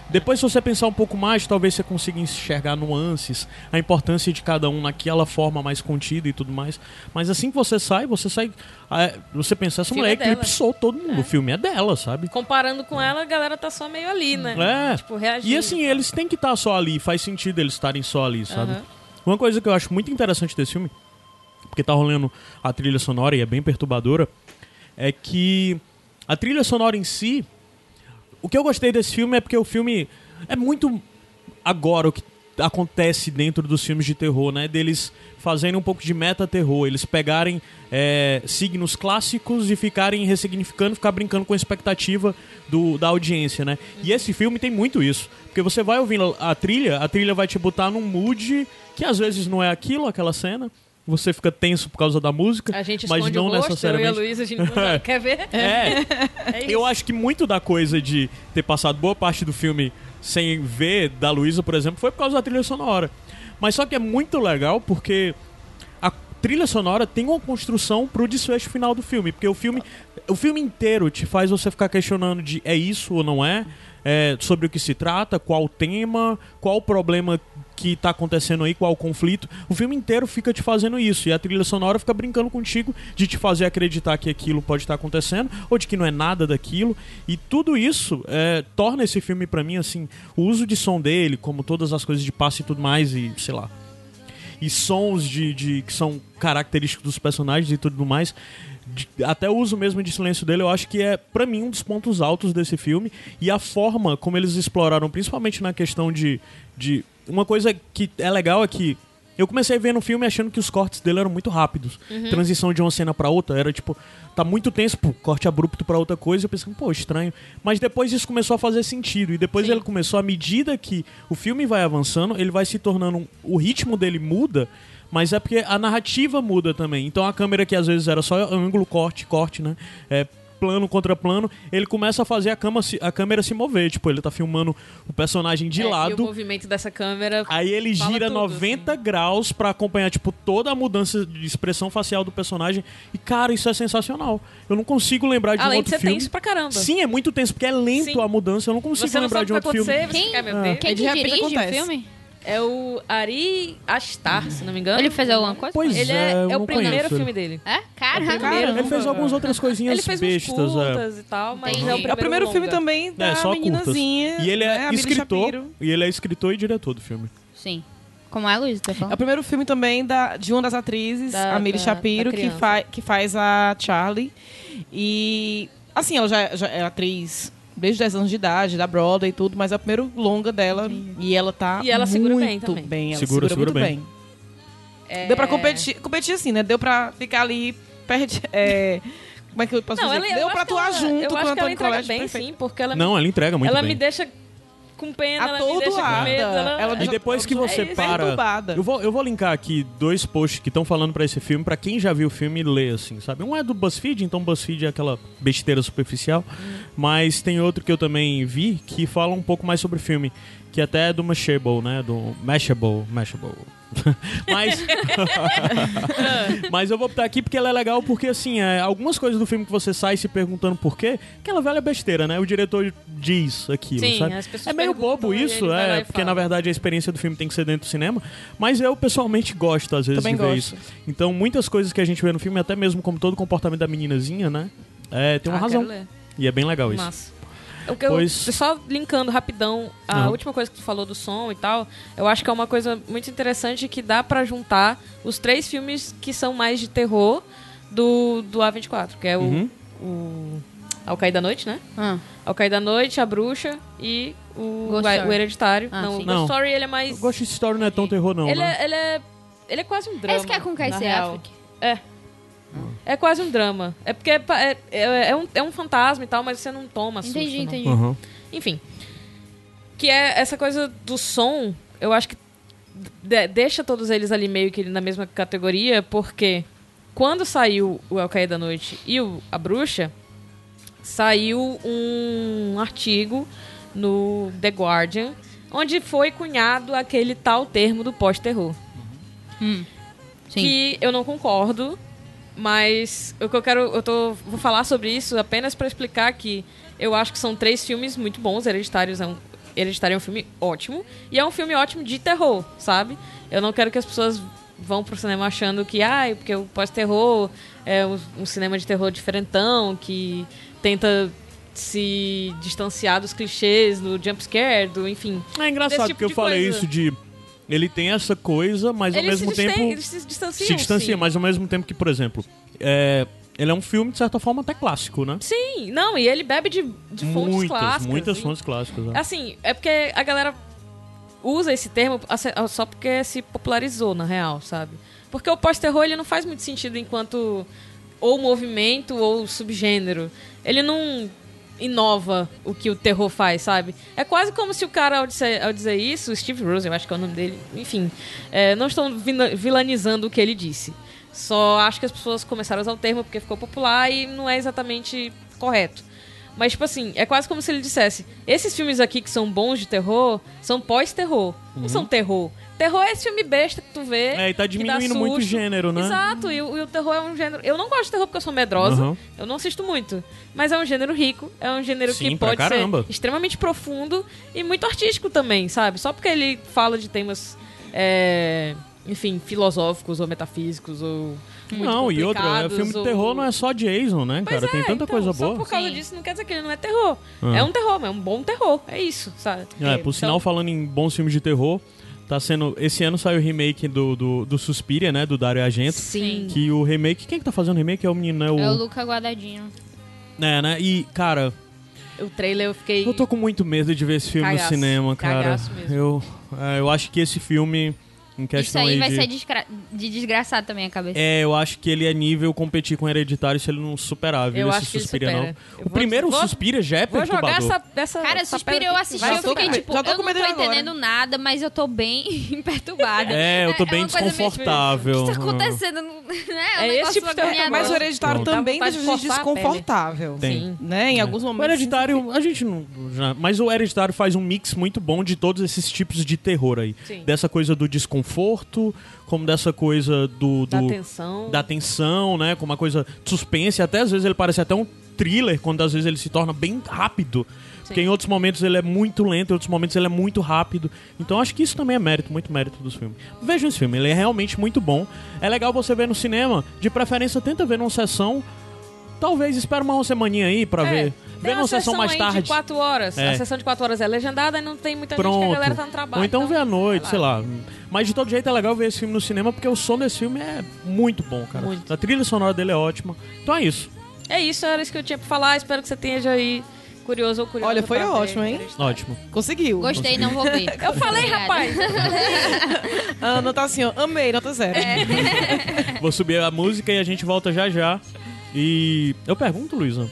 S1: Depois, se você pensar um pouco mais, talvez você consiga enxergar nuances, a importância de cada um naquela forma mais contida e tudo mais. Mas assim que você sai, você sai. ah, Você pensa, essa mulher
S3: é
S1: eclipsou todo mundo. O filme é dela, sabe?
S3: Comparando com ela, a galera tá só meio ali, né?
S1: É.
S3: Tipo, reagindo.
S1: E assim, eles têm que estar só ali, faz sentido eles estarem só ali, sabe?
S3: Aham.
S1: Uma coisa que eu acho muito interessante desse filme, porque tá rolando a trilha sonora e é bem perturbadora, é que a trilha sonora em si. O que eu gostei desse filme é porque o filme é muito agora o que acontece dentro dos filmes de terror, né? Deles fazerem um pouco de meta-terror, eles pegarem é, signos clássicos e ficarem ressignificando, ficar brincando com a expectativa do, da audiência, né? E esse filme tem muito isso. Porque você vai ouvindo a trilha, a trilha vai te botar num mood que às vezes não é aquilo, aquela cena. Você fica tenso por causa da música,
S3: A gente
S1: mas não
S3: o rosto, eu e a
S1: necessariamente.
S3: Luísa, a gente não quer ver.
S1: É,
S3: É isso.
S1: eu acho que muito da coisa de ter passado boa parte do filme sem ver da Luísa, por exemplo, foi por causa da trilha sonora. Mas só que é muito legal porque a trilha sonora tem uma construção pro desfecho final do filme, porque o filme o filme inteiro te faz você ficar questionando de é isso ou não é, é, sobre o que se trata, qual o tema, qual o problema que tá acontecendo aí, qual o conflito. O filme inteiro fica te fazendo isso. E a trilha sonora fica brincando contigo de te fazer acreditar que aquilo pode estar acontecendo, ou de que não é nada daquilo. E tudo isso é, torna esse filme pra mim, assim, o uso de som dele, como todas as coisas de passe e tudo mais, e sei lá. E sons de, de que são característicos dos personagens e tudo mais. até o uso mesmo de silêncio dele, eu acho que é, pra mim, um dos pontos altos desse filme. E a forma como eles exploraram, principalmente na questão de. de uma coisa que é legal é que. Eu comecei vendo o filme achando que os cortes dele eram muito rápidos. Transição de uma cena pra outra era tipo, tá muito tenso, pô, corte abrupto pra outra coisa. Eu pensei, pô, estranho. Mas depois isso começou a fazer sentido. E depois
S3: Sim.
S1: ele começou, à medida que o filme vai avançando, ele vai se tornando. o ritmo dele muda, mas é porque a narrativa muda também. Então a câmera que às vezes era só ângulo, corte, corte, né? É, plano contra plano, ele começa a fazer a, cama se- a câmera se mover. Tipo, ele tá filmando o personagem de
S3: É, E o
S1: lado.
S3: movimento dessa câmera.
S1: Aí ele
S3: Fala
S1: gira
S3: tudo,
S1: 90 graus pra acompanhar, tipo, toda a mudança de expressão facial do personagem. E, cara, isso é sensacional. Eu não consigo lembrar de um
S3: Além de
S1: outro
S3: ser
S1: filme.
S3: tenso pra caramba.
S1: Sim, é muito tenso, porque é lento
S3: Sim.
S1: a mudança. Eu não consigo
S3: Você não
S1: lembrar
S3: sabe
S1: de um outro filme.
S4: Quem-
S1: Ah.
S3: Deus.
S4: Quem
S2: de
S4: que dirige
S2: acontece.
S4: o filme?
S3: É o Ari Astar, se não me engano.
S4: Ele fez alguma coisa?
S1: Pois
S3: Ele
S1: é,
S3: é, é o primeiro
S1: conheço
S3: filme dele.
S4: É? Caraca.
S2: primeiro.
S1: Ele fez algumas outras coisinhas
S3: Ele fez
S1: bestas, é.
S3: curtas e tal, mas
S4: Entendi.
S3: é o
S4: É o
S3: primeiro,
S2: É o primeiro filme
S3: longa.
S2: também da
S1: É, só curtas.
S2: meninazinha.
S1: E ele
S2: né,
S1: é
S2: Millie
S1: escritor. E ele é escritor e diretor do filme.
S4: Sim. Como é, Luiz? Tá
S2: É o primeiro filme também da, de uma das atrizes,
S3: Da-
S2: a
S3: da-
S2: Shapiro, que, fa, que faz a Charlie. E, assim, ela já, já é atriz desde 10 anos de idade, da Broadway e tudo, mas é o primeiro longa dela. E ela tá
S3: E ela segura bem
S2: muito
S3: também.
S2: Ela
S1: Segura,
S2: segura,
S1: segura
S2: muito
S1: bem.
S2: bem.
S3: É...
S2: Deu pra competir, competir assim, né? Deu pra ficar ali perto... É, como é que eu posso
S3: Não,
S2: dizer?
S3: ela, eu
S2: Deu
S3: acho
S2: pra atuar
S3: ela-
S2: junto
S3: eu
S2: com o
S3: acho que ela entrega bem,
S2: perfeito.
S3: sim, porque ela,
S1: Não, ela entrega muito
S3: ela
S1: bem.
S3: me deixa com pena, ela me deixa com medo. Ela,
S2: Ela
S1: E depois que
S2: é
S1: você
S3: isso.
S1: para.
S2: Perturbada.
S1: Eu vou, eu vou linkar aqui dois posts que estão falando pra esse filme, pra quem já viu o filme ler, assim, sabe? Um é do BuzzFeed, então BuzzFeed é aquela besteira superficial. Mas tem outro que eu também vi que fala um pouco mais sobre o filme, que até é do Mashable, né? Do Mashable. Mashable. mas. mas eu vou botar aqui porque ela é legal, porque assim, é, algumas coisas do filme que você sai se perguntando por quê, aquela velha besteira, né? O diretor diz aquilo,
S3: Sim,
S1: sabe? É meio bobo isso, é, porque
S3: fala.
S1: na verdade a experiência do filme tem que ser dentro do cinema, mas eu pessoalmente gosto às vezes
S2: Também
S1: de ver
S2: gosto.
S1: isso. Então muitas coisas que a gente vê no filme, até mesmo como todo o comportamento da meninazinha, né? É, tem uma
S3: Ah,
S1: razão. E é bem legal isso.
S3: O que eu,
S1: Pois-
S3: Só linkando rapidão a última coisa que tu falou do som e tal, eu acho que é uma coisa muito interessante que dá pra juntar os três filmes que são mais de terror do, do A24, que é o,
S1: Uhum.
S3: o Ao Cair da Noite, né?
S4: Ah,
S3: Ao Cair da Noite, A Bruxa e o,
S4: Ghost
S3: o
S4: Story.
S3: Hereditário.
S4: Ah,
S3: não,
S4: sim.
S3: o
S1: Não.
S3: Ghost Story ele é mais...
S1: Eu gosto de história, não é tão terror não,
S3: ele,
S1: né?
S3: é, ele, é, ele é quase um drama.
S4: Esse que é com
S3: na
S4: Casey
S3: real.
S4: Affleck.
S3: É. É quase um drama. É porque é, é, é, é um, é um fantasma e tal, mas você não toma susto.
S4: Entendi,
S3: não.
S4: entendi.
S1: Aham.
S3: Enfim. Que é essa coisa do som, eu acho que de- deixa todos eles ali meio que na mesma categoria, porque quando saiu o El Cair da Noite e o A Bruxa, saiu um artigo no The Guardian, onde foi cunhado aquele tal termo do pós-terror.
S4: Sim.
S3: Que eu não concordo, mas o que eu quero. Eu tô, vou falar sobre isso apenas para explicar que eu acho que são três filmes muito bons. Hereditários é um, Hereditário é um filme ótimo. E é um filme ótimo de terror, sabe? Eu não quero que as pessoas vão pro cinema achando que, ai, porque o pós-terror é um, cinema de terror diferentão, que tenta se distanciar dos clichês, do jumpscare, do, enfim.
S1: É engraçado
S3: tipo
S1: porque eu falei
S3: coisa.
S1: isso de... Ele tem essa coisa, mas ao
S3: Ele
S1: mesmo
S3: se,
S1: tempo...
S3: ele se distancia.
S1: se distancia,
S3: sim.
S1: mas ao mesmo tempo que, por exemplo, é, ele é um filme, de certa forma, até clássico, né?
S3: Sim, não, e ele bebe de, de fontes
S1: muitas,
S3: clássicas.
S1: muitas
S3: e-
S1: fontes clássicas. é.
S3: Assim, é porque a galera usa esse termo só porque se popularizou, na real, sabe? Porque o pós-terror, ele não faz muito sentido enquanto ou movimento ou subgênero. Ele não inova o que o terror faz, sabe? É quase como se o cara, ao dizer, ao dizer isso, Steve Rose, eu acho que é o nome dele, enfim, é, não estão vilanizando o que ele disse. Só acho que as pessoas começaram a usar o termo porque ficou popular e não é exatamente correto. Mas, tipo assim, é quase como se ele dissesse: esses filmes aqui que são bons de terror são pós-terror. Não são terror. Terror é esse filme besta que tu vê.
S1: É, e tá diminuindo muito o gênero, né?
S3: Exato, e, o e o terror é um gênero. Eu não gosto de terror porque eu sou medrosa.
S1: Aham.
S3: Eu não assisto muito. Mas é um gênero rico, é um gênero
S1: Sim,
S3: que pode ser
S1: caramba.
S3: extremamente profundo e muito artístico também, sabe? Só porque ele fala de temas. é, enfim, filosóficos ou metafísicos ou. Muito
S1: Não, e outra, é, filme de
S3: ou-
S1: terror não é só Jason, né,
S3: Pois
S1: cara? Tem
S3: é,
S1: tanta
S3: então,
S1: coisa
S3: Só
S1: boa.
S3: por causa
S4: Sim.
S3: disso não quer dizer que ele não é terror.
S1: Ah.
S3: É um terror, mas é um bom terror. É isso, sabe?
S1: É, por
S3: Então,
S1: sinal, falando em bons filmes de terror, tá sendo. Esse ano saiu o remake do, do, do Suspiria, né? Do Dario Argento.
S3: Sim.
S1: Que o remake. Quem que tá fazendo o remake? É o menino, né? O...
S4: É o Luca Guardadinho.
S1: É, né? E, cara,
S3: O trailer eu fiquei.
S1: eu tô com muito medo de ver esse filme
S3: Cagaço,
S1: no cinema, cara.
S3: mesmo.
S1: Eu, é, eu acho que esse filme,
S4: Isso
S1: questão
S4: aí vai
S1: de...
S4: ser de desgraçar também a cabeça.
S1: É, eu acho que ele é nível competir com o Hereditário se ele não superar, viu?
S3: Eu
S1: esse
S3: acho que supera.
S1: não.
S3: Eu
S1: O
S3: vou-
S1: primeiro
S3: vou-
S1: Suspiria já é
S3: Vou jogar
S1: perturbador.
S3: essa. essa
S4: Cara,
S3: essa
S4: Suspiro
S3: pedra
S4: eu assisti, eu fiquei
S2: com-
S4: tipo,
S2: já tô
S4: eu não tô
S2: de agora.
S4: entendendo nada, mas eu tô bem perturbada.
S1: É, eu tô bem
S4: coisa meio, tipo,
S1: desconfortável.
S4: O que tá acontecendo? Né? Um
S3: É esse
S4: negócio
S3: tipo de terror.
S2: Mas o hereditário
S1: Pronto.
S2: também deixa a gente desconfortável.
S1: Tem.
S3: Sim.
S2: Né? Em
S1: É.
S2: alguns
S1: O
S2: momentos.
S1: Hereditário, a gente não. mas o Hereditário faz um mix muito bom de todos esses tipos de terror aí.
S3: Sim.
S1: Dessa coisa do desconforto, como dessa coisa do.
S3: Da
S1: do
S3: tensão.
S1: da tensão, né? Com uma coisa de suspense. Até às vezes ele parece até um thriller, quando às vezes ele se torna bem rápido. Porque em outros momentos ele é muito lento, em outros momentos ele é muito rápido. Então acho que isso também é mérito, muito mérito dos filmes. Vejam esse filme, ele é realmente muito bom. É legal você ver no cinema, de preferência tenta ver numa sessão. Talvez espera uma semaninha aí pra
S3: É,
S1: ver. Vê
S3: uma
S1: numa sessão mais
S3: aí
S1: tarde.
S3: de 4 horas.
S1: É.
S3: A sessão de 4 horas é legendada e não tem muita gente que
S1: Pronto.
S3: a galera tá no trabalho.
S1: Ou então vê à noite,
S3: vai
S1: sei lá. Mas de todo jeito é legal ver esse filme no cinema, porque o som desse filme é muito bom, cara.
S3: Muito.
S1: A trilha sonora dele é ótima. Então é isso.
S3: É isso, era isso que eu tinha pra falar. Espero que você tenha aí curioso ou curioso.
S2: Olha, foi
S3: pra ver.
S2: ótimo, hein?
S1: Ótimo.
S2: Conseguiu.
S4: Gostei, não vou ver.
S3: Eu falei, rapaz.
S2: A nota assim, ó. Amei, nota zero.
S1: Vou subir a música e a gente volta já já. E eu pergunto, Luísa,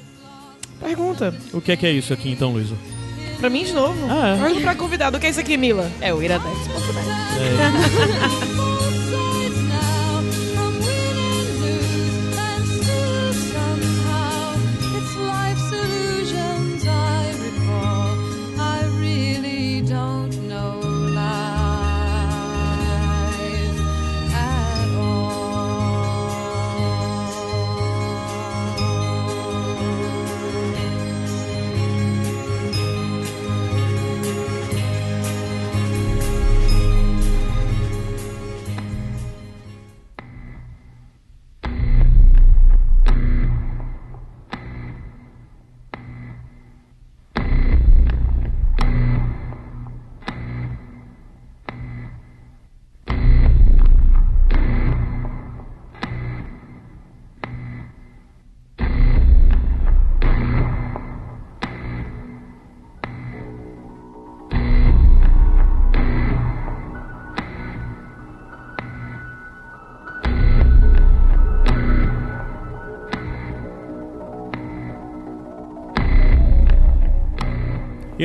S2: Pergunta.
S1: o que é que é isso aqui então, Luísa?
S2: Pra mim de novo.
S1: Ah, é.
S2: Pergunta pra convidado. O que é isso aqui, Mila?
S3: É o Iradex.
S5: Both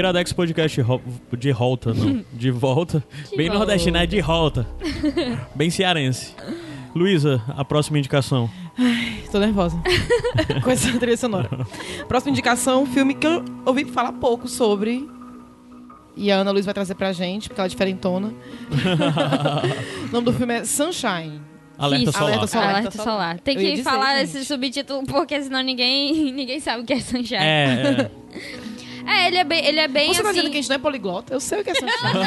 S1: Iradex Podcast de volta, não. De volta. Bem
S4: volta.
S1: nordestino, é de volta. Bem cearense. Luísa, a próxima indicação.
S2: Tô nervosa. Com essa trilha sonora. Próxima indicação, um filme que eu ouvi falar pouco sobre. E a Ana Luiz vai trazer pra gente, porque ela é diferentona. o nome do filme é Sunshine.
S1: Alerta solar.
S2: Alerta solar.
S4: Alerta solar. Tem que
S2: dizer,
S4: falar
S2: gente.
S4: esse subtítulo, porque senão ninguém, ninguém sabe o que é Sunshine.
S1: É, é.
S4: É, ele é bem, ele é bem
S2: Você tá
S4: assim...
S2: dizendo que a gente não é poliglota? Eu sei o que é Sunshine.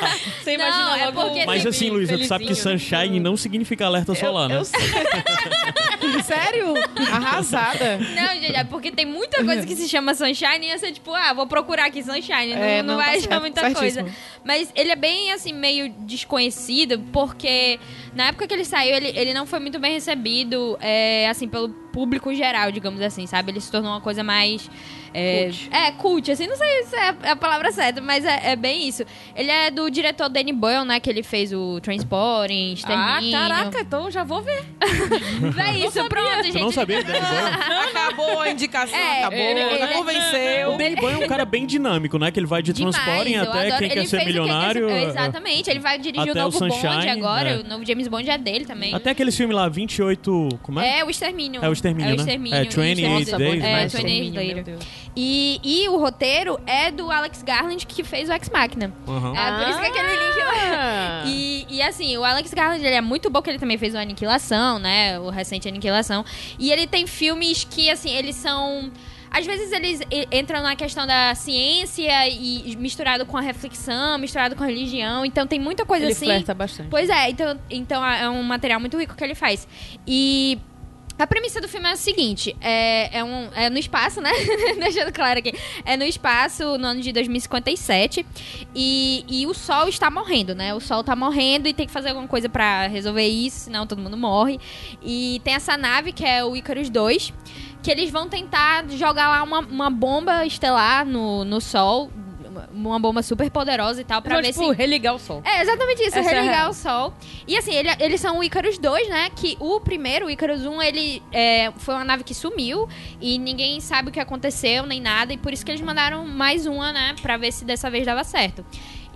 S3: Você imagina
S4: Não, é porque
S1: Mas assim, Luísa, tu sabe que sunshine não significa alerta solar, né?
S2: eu sei. Sério? Arrasada.
S4: Não, gente, é porque tem muita coisa que se chama Sunshine e você, tipo, ah, vou procurar aqui Sunshine. Não,
S2: É,
S4: não,
S2: não,
S4: vai
S2: tá
S4: achar
S2: certo,
S4: muita
S2: certíssimo.
S4: coisa. Mas ele é bem, assim, meio desconhecido, porque na época que ele saiu, ele, ele não foi muito bem recebido, é, assim, pelo público geral, digamos assim, sabe? Ele se tornou uma coisa mais. É,
S3: Cult.
S4: é, cult, assim, não sei se é a- é palavra certa, mas é, é bem isso. Ele é do diretor Danny Boyle, né? Que ele fez o Transporting,
S3: Ah,
S4: Extermínio.
S3: caraca, então já vou ver.
S4: É isso, pronto, gente.
S1: Tu não sabia, Danny Boyle?
S2: Acabou a indicação,
S4: É,
S2: acabou.
S4: ele-
S2: já
S4: ele-
S2: convenceu.
S1: O Danny Boyle é um cara bem dinâmico, né? Que ele vai de
S4: Demais,
S1: Transporting
S4: eu
S1: até
S4: adoro.
S1: Quem
S4: ele
S1: Quer Ser
S4: Quer
S1: Milionário.
S4: Ser-
S1: é,
S4: Exatamente, ele vai dirigir o
S1: o
S4: novo Bond
S1: Sunshine,
S4: agora.
S1: é.
S4: O novo James Bond é dele também.
S1: Até aquele filme lá, 28... Como é?
S4: É o Extermínio.
S1: É o Extermínio,
S4: É o
S1: né?
S4: Extermínio.
S1: É,
S4: Isso,
S1: 28
S4: é,
S1: Days,
S4: É,
S1: né?
S4: 28 Days
S3: Meu
S4: Later.
S3: Deus.
S4: E, e o roteiro é do Alex Garland, que fez o Ex Machina.
S1: Aham.
S4: É por isso que aquele link lá.
S3: Ah.
S4: E, e assim, o Alex Garland ele é muito bom, que ele também fez o Aniquilação, né? O recente Aniquilação. E ele tem filmes que, assim, eles são. Às vezes eles entram na questão da ciência e misturado com a reflexão, misturado com a religião. Então tem muita coisa
S3: Ele
S4: assim.
S3: flerta bastante.
S4: Pois é, então, então é um material muito rico que ele faz. E a premissa do filme é o seguinte: é, é, um, é no espaço, né? Deixando claro aqui. É no espaço no ano de 2057. E, e o Sol está morrendo, né? O Sol está morrendo e tem que fazer alguma coisa pra resolver isso, senão todo mundo morre. E tem essa nave que é o Icarus 2. Que eles vão tentar jogar lá uma, uma bomba estelar no, no Sol. Uma bomba super poderosa e tal, pra
S3: Pra
S4: ver
S3: tipo,
S4: se.
S3: religar o sol.
S4: É, exatamente isso,
S3: Essa é
S4: religar
S3: real.
S4: o Sol. E assim, ele- eles são o Icarus 2, né? Que o primeiro, o Icarus 1, ele é, foi uma nave que sumiu e ninguém sabe o que aconteceu, nem nada. E por isso que eles mandaram mais uma, né? Pra ver se dessa vez dava certo.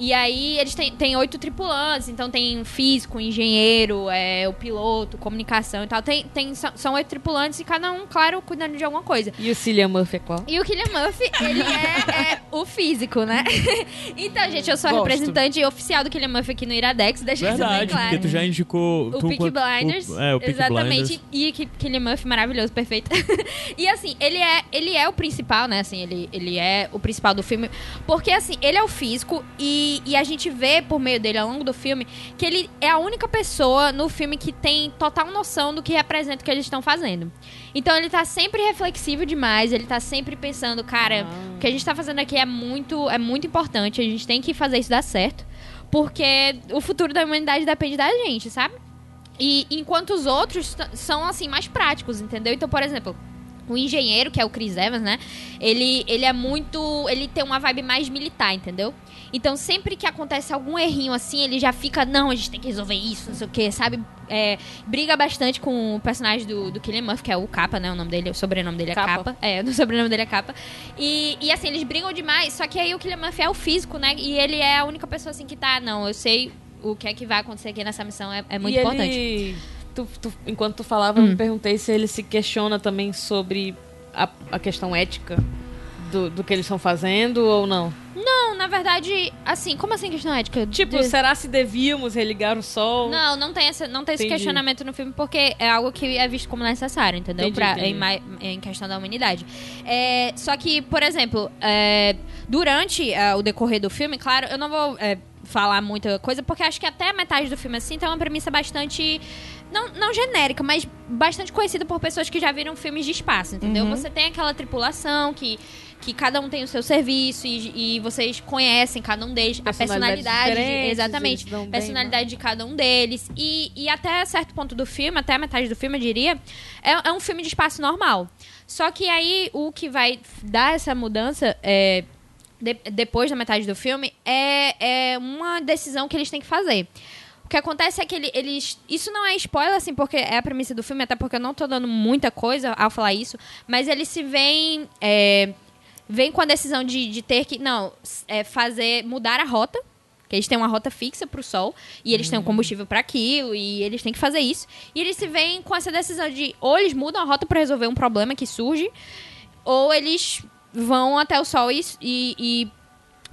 S4: E aí eles têm, têm oito tripulantes, então tem um físico, um engenheiro, é, o piloto, comunicação e tal. Tem, tem, são, são oito tripulantes e cada um, claro, cuidando de alguma coisa.
S3: E o Cillian Murphy é qual?
S4: E o Killian Murphy, ele é, é o físico, né? então, gente, eu sou a
S2: Gosto.
S4: representante oficial do Killian Murphy aqui no Iradex, deixa isso bem
S1: Verdade,
S4: claro.
S1: porque tu já indicou...
S4: O
S1: tu,
S4: Peaky Blinders.
S1: o- é, o Peaky
S4: exatamente.
S1: Blinders.
S4: E que Killian Murphy maravilhoso, perfeito. e assim, ele é, ele é o principal, né? Assim, ele, ele é o principal do filme. Porque, assim, ele é o físico e, e a gente vê por meio dele ao longo do filme que ele é a única pessoa no filme que tem total noção do que representa o que eles estão fazendo. Então ele tá sempre reflexivo demais, ele tá sempre pensando, cara, o que a gente tá fazendo aqui é muito, é muito importante, a gente tem que fazer isso dar certo. Porque o futuro da humanidade depende da gente, sabe? E enquanto os outros são, assim, mais práticos, entendeu? Então, por exemplo, o engenheiro, que é o Chris Evans, né? Ele, ele é muito. Ele tem uma vibe mais militar, entendeu? Então, sempre que acontece algum errinho assim, ele já fica, não, a gente tem que resolver isso, não sei o quê, sabe? É, briga bastante com o personagem do, do Killian Murphy, que é o Capa, né? O nome dele, o sobrenome dele é
S3: Capa.
S4: Capa. É, o sobrenome dele é Capa. E, e assim, eles brigam demais, só que aí o Killian Murphy é o físico, né? E ele é a única pessoa assim que tá, não, eu sei o que é que vai acontecer aqui nessa missão, é, é muito
S3: E
S4: importante.
S3: Ele... Tu, tu- enquanto tu falava, eu me perguntei se ele se questiona também sobre a, a questão ética do, do que eles estão fazendo ou não.
S4: Não, na verdade, assim, como assim questão ética?
S3: Tipo,
S4: De-
S3: será se devíamos religar o sol?
S4: Não, não tem, essa, não tem esse
S3: Entendi.
S4: questionamento no filme porque é algo que é visto como necessário, entendeu?
S3: Entendi,
S4: Pra,
S3: entendi.
S4: Em, em questão da humanidade. É, só que, por exemplo, é, durante é, o decorrer do filme, claro, eu não vou é, falar muita coisa porque acho que até a metade do filme assim tem uma premissa bastante. Não, não genérica, mas bastante conhecida por pessoas que já viram filmes de espaço, entendeu?
S3: Uhum.
S4: Você tem aquela tripulação que, que cada um tem o seu serviço e, e vocês conhecem cada um deles, a personalidade, exatamente,
S3: eles dão bem,
S4: personalidade de cada um deles. E, e até certo ponto do filme, até a metade do filme, eu diria, é, é um filme de espaço normal. Só que aí o que vai dar essa mudança é, de- depois da metade do filme é, é uma decisão que eles têm que fazer. O que acontece é que ele- eles. Isso não é spoiler, assim, porque é a premissa do filme, até porque eu não tô dando muita coisa ao falar isso, mas eles se veem. É, vem com a decisão de, de ter que. Não, é, fazer. mudar a rota. Que eles têm uma rota fixa pro Sol. E eles têm um combustível para aquilo. E eles têm que fazer isso. E eles se veem com essa decisão de. Ou eles mudam a rota para resolver um problema que surge. Ou eles vão até o Sol e, e, e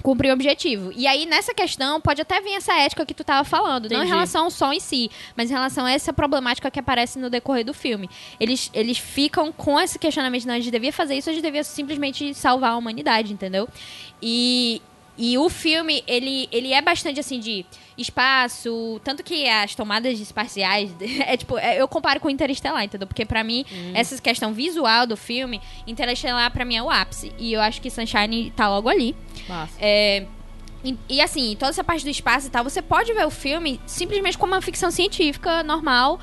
S4: cumprir o objetivo. E aí, nessa questão, pode até vir essa ética que tu tava falando. Não em
S3: Entendi.
S4: relação ao Sol em si, mas em relação a essa problemática que aparece no decorrer do filme. Eles, eles ficam com esse questionamento, não, a gente devia fazer isso, a gente devia simplesmente salvar a humanidade, entendeu? E, e o filme, ele, ele é bastante assim de espaço, tanto que as tomadas espaciais, é tipo, é, eu comparo com Interestelar, entendeu? Porque pra mim, essa questão visual do filme, Interestelar pra mim é o ápice. E eu acho que Sunshine tá logo ali.
S3: Massa.
S4: É, e, e, assim, toda essa parte do espaço e tal, você pode ver o filme simplesmente como uma ficção científica normal.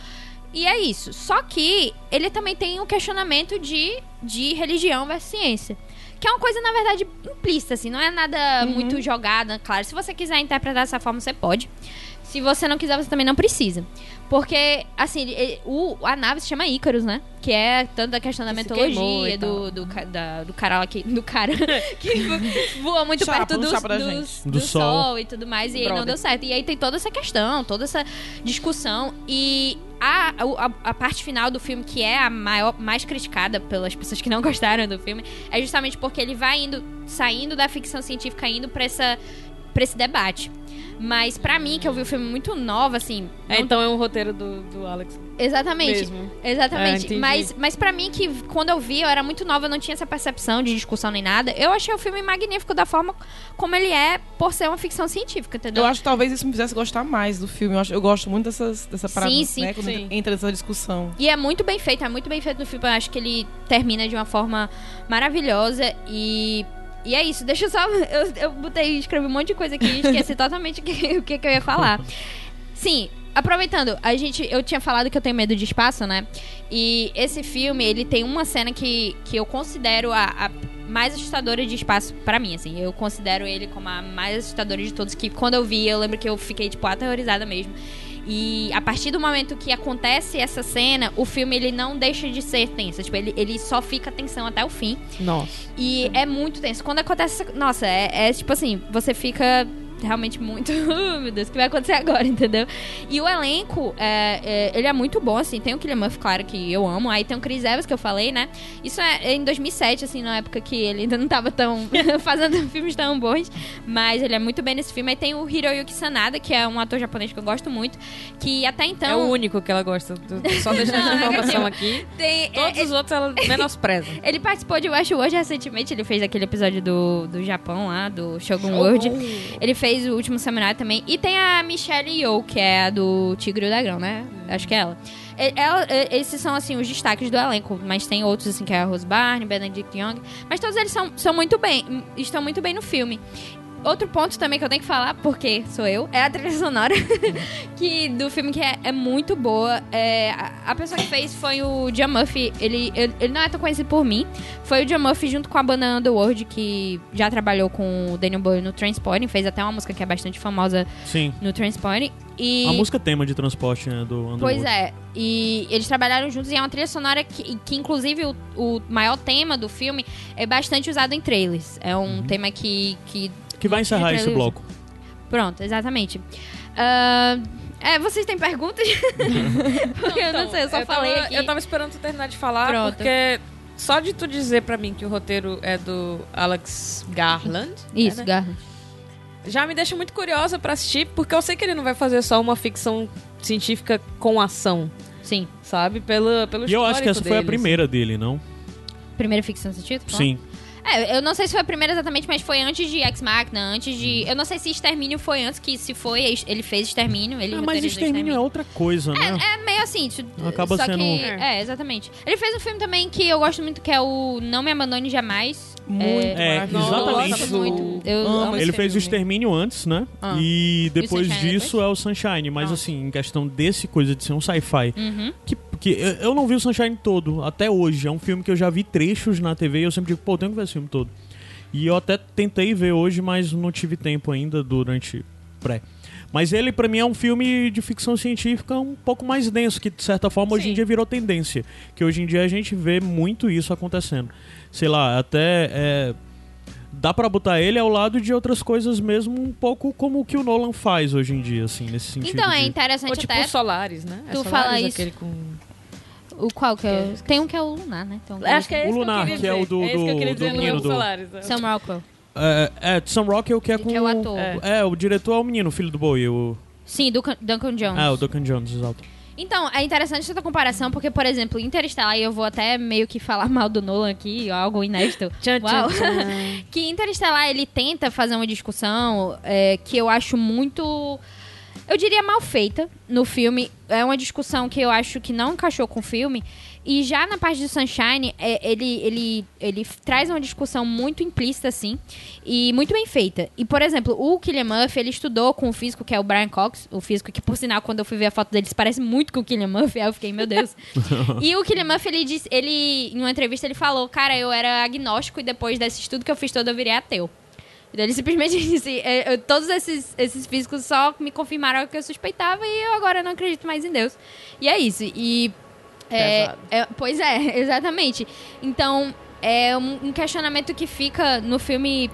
S4: E é isso. Só que ele também tem um questionamento de, de religião versus ciência. Que é uma coisa, na verdade, implícita, assim. Não é nada muito jogada, claro. Se você quiser interpretar dessa forma, você pode. Se você não quiser, você também não precisa. Porque, assim, o, a nave se chama Ícaros, né? Que é tanto da questão da
S3: Que e
S4: do, do, da- do cara lá que. Do cara que vo- voa muito
S2: Chapa,
S4: perto do,
S2: da
S4: do, do
S1: Do
S4: sol.
S1: sol.
S4: e tudo mais. E aí não
S2: Brother.
S4: deu certo. E aí tem toda essa questão, toda essa discussão. E a, a, a parte final do filme, que é a maior, mais criticada pelas pessoas que não gostaram do filme, é justamente porque ele vai indo, saindo da ficção científica, indo pra, essa, pra esse debate. Mas pra mim, que eu vi o filme muito nova, assim.
S3: É,
S4: não-
S3: então é um roteiro do, do Alex
S4: Exatamente.
S3: mesmo. É,
S4: Exatamente.
S3: entendi.
S4: mas, mas para mim, que quando eu vi, eu era muito nova, eu não tinha essa percepção de discussão nem nada. Eu achei o filme magnífico da forma como ele é, por ser uma ficção científica, entendeu?
S2: Eu acho que talvez isso me fizesse gostar mais do filme. Eu, acho- eu gosto muito dessas, dessa parada,
S4: Sim, sim,
S2: né? Quando
S3: sim.
S2: entra nessa discussão.
S4: E é muito bem feito, é muito bem feito no filme. Eu acho que ele termina de uma forma maravilhosa e. E é isso, deixa eu só. Eu, eu botei, escrevi um monte de coisa aqui e esqueci totalmente o que, o que, que eu ia falar. Sim, aproveitando, a gente. Eu tinha falado que eu tenho medo de espaço, né? E esse filme, ele tem uma cena que, que eu considero a, a mais assustadora de espaço pra mim, assim. Eu considero ele como a mais assustadora de todos. Que quando eu vi, eu lembro que eu fiquei, tipo, aterrorizada mesmo. E a partir do momento que acontece essa cena, o filme ele não deixa de ser tenso. Tipo, ele, ele só fica tensão até o fim.
S3: Nossa.
S4: E é muito tenso. Quando acontece. essa- Nossa, é, é tipo assim, você fica realmente muito. "Oh, meu Deus, o que vai acontecer agora, entendeu? E o elenco, é, é, ele é muito bom, assim. Tem o Killian Murphy, claro, que eu amo. Aí tem o Chris Evans, que eu falei, né? Isso é em 2007, assim, na época que ele ainda não tava tão. fazendo filmes tão bons. Mas ele é muito bem nesse filme. Aí tem o Hiroyuki Sanada, que é um ator japonês que eu gosto muito. Que até então.
S3: é o único que ela gosta. Só deixando essa
S4: é
S3: informação aqui.
S4: tem,
S3: Todos
S4: é-
S3: os outros ela menospreza.
S4: Ele participou de Westworld recentemente, ele fez aquele episódio do, do Japão lá, do Shogun World. Ele fez o Último Samurai também. E tem a Michelle Yeoh, que é a do Tigre e o Dragão, né? Acho que é ela. Ela- Esses são, assim, os destaques do elenco. Mas tem outros, assim, que é a Rose Barney, Benedict Young. Mas todos eles são, são muito bem, estão muito bem no filme. Outro ponto também que eu tenho que falar, porque sou eu, é a trilha sonora que, do filme que é, é muito boa. É, a, a pessoa que fez foi o John Murphy. Ele, ele, ele não é tão conhecido por mim. Foi o John Murphy junto com a banda Underworld, que já trabalhou com o Daniel Boyle no Transporting. Fez até uma música que é bastante famosa
S1: Sim.
S4: no Transporting. E...
S1: A música tema de transporte, né, do Underworld.
S4: Pois é, e eles trabalharam juntos e é uma trilha sonora que, que inclusive, o, o maior tema do filme é bastante usado em trailers. É um tema que, que
S1: Que vai encerrar esse bloco.
S4: Pronto, exatamente. Ah, é, vocês têm perguntas? Porque eu não sei, eu só
S3: eu
S4: falei
S3: tava,
S4: aqui.
S3: Eu tava esperando tu terminar de falar,
S4: Pronto.
S3: porque só de tu dizer pra mim que o roteiro é do Alex Garland.
S4: Isso,
S3: né?
S4: Garland.
S3: Já me deixa muito curiosa pra assistir, porque eu sei que ele não vai fazer só uma ficção científica com ação,
S4: Sim.
S3: sabe? Pelo, pelo
S1: E eu acho que essa foi a
S3: dele,
S1: primeira dele, não?
S4: Primeira ficção científica?
S1: Sim.
S4: É, eu não sei se foi a primeira exatamente, mas foi antes de Ex Machina, antes de... Eu não sei se Extermínio foi antes, que se foi, ele fez Extermínio, ele
S1: Ah, mas
S4: roteirizou
S1: Extermínio é outra coisa, né?
S4: É meio assim. tu-
S1: Acaba
S4: só
S1: sendo-
S4: Que, é, exatamente. Ele fez um filme também que eu gosto muito, que é o Não Me Abandone Jamais.
S2: Muito
S1: É,
S2: maravilhoso.
S1: exatamente.
S4: Eu gosto muito. Eu
S2: Amo
S4: amo
S1: Ele fez o. Extermínio antes, né?
S4: Ah.
S1: E depois
S4: Sunshine
S1: disso é o Sunshine. Mas
S4: Ah.
S1: assim, em questão desse coisa de ser um sci-fi.
S4: Uhum.
S1: Que, que eu- eu não vi o Sunshine todo, até hoje. É um filme que eu já vi trechos na TV e eu sempre digo, pô, tenho que ver esse filme todo. E eu até tentei ver hoje, mas não tive tempo ainda durante pré. Mas ele, pra mim, é um filme de ficção científica um pouco mais denso, que de certa forma hoje em
S3: Sim.
S1: dia virou tendência. Que hoje em dia a gente vê muito isso acontecendo. Sei lá, até. é, dá pra botar ele ao lado de outras coisas mesmo, um pouco como o que o Nolan faz hoje em dia, assim, nesse sentido.
S4: Então, é
S1: de-
S4: interessante
S3: Ou tipo
S4: até.
S3: o Solaris, né?
S4: tu
S3: Solaris,
S4: fala isso.
S3: aquele com...
S4: O qual que é? Tem um que é o Lunar, né? Então,
S3: Acho que é
S1: O
S3: esse que eu
S1: Lunar, que é o do-
S3: É esse que eu
S1: do-
S3: queria
S1: do
S3: é
S1: menino
S3: o
S1: do-
S3: Solaris. é.
S4: Sam Rockwell.
S1: É, é, Sam Rockwell, que é com.
S4: Que é o ator.
S3: É.
S1: É, o diretor é o menino, o filho do Bowie. O...
S4: Sim, Duncan, Duncan Jones.
S1: Ah, o Duncan Jones, exato.
S4: Então, é interessante essa comparação, porque, por exemplo, Interestelar, e eu vou até meio que falar mal do Nolan aqui, algo inédito.
S3: Tchan,
S4: Uau.
S3: tchan, tchan.
S4: que Interestelar, ele tenta fazer uma discussão é, que eu acho muito... Eu diria mal feita no filme. É uma discussão que eu acho que não encaixou com o filme, E já na parte do Sunshine, é, ele, ele, ele traz uma discussão muito implícita, assim, e muito bem feita. E, por exemplo, o Killian Murphy, ele estudou com o físico que é o Brian Cox, o físico que, por sinal, quando eu fui ver a foto dele, se parece muito com o Killian Murphy, aí eu fiquei, meu Deus. e o Killian Murphy, ele disse, ele, em uma entrevista, ele falou, cara, eu era agnóstico e depois desse estudo que eu fiz todo, eu virei ateu. Então, Ele simplesmente disse: é, todos esses, esses físicos só me confirmaram o que eu suspeitava e eu agora não acredito mais em Deus. E é isso. E. é, é, pois é, exatamente. Então, é um, um questionamento que fica no filme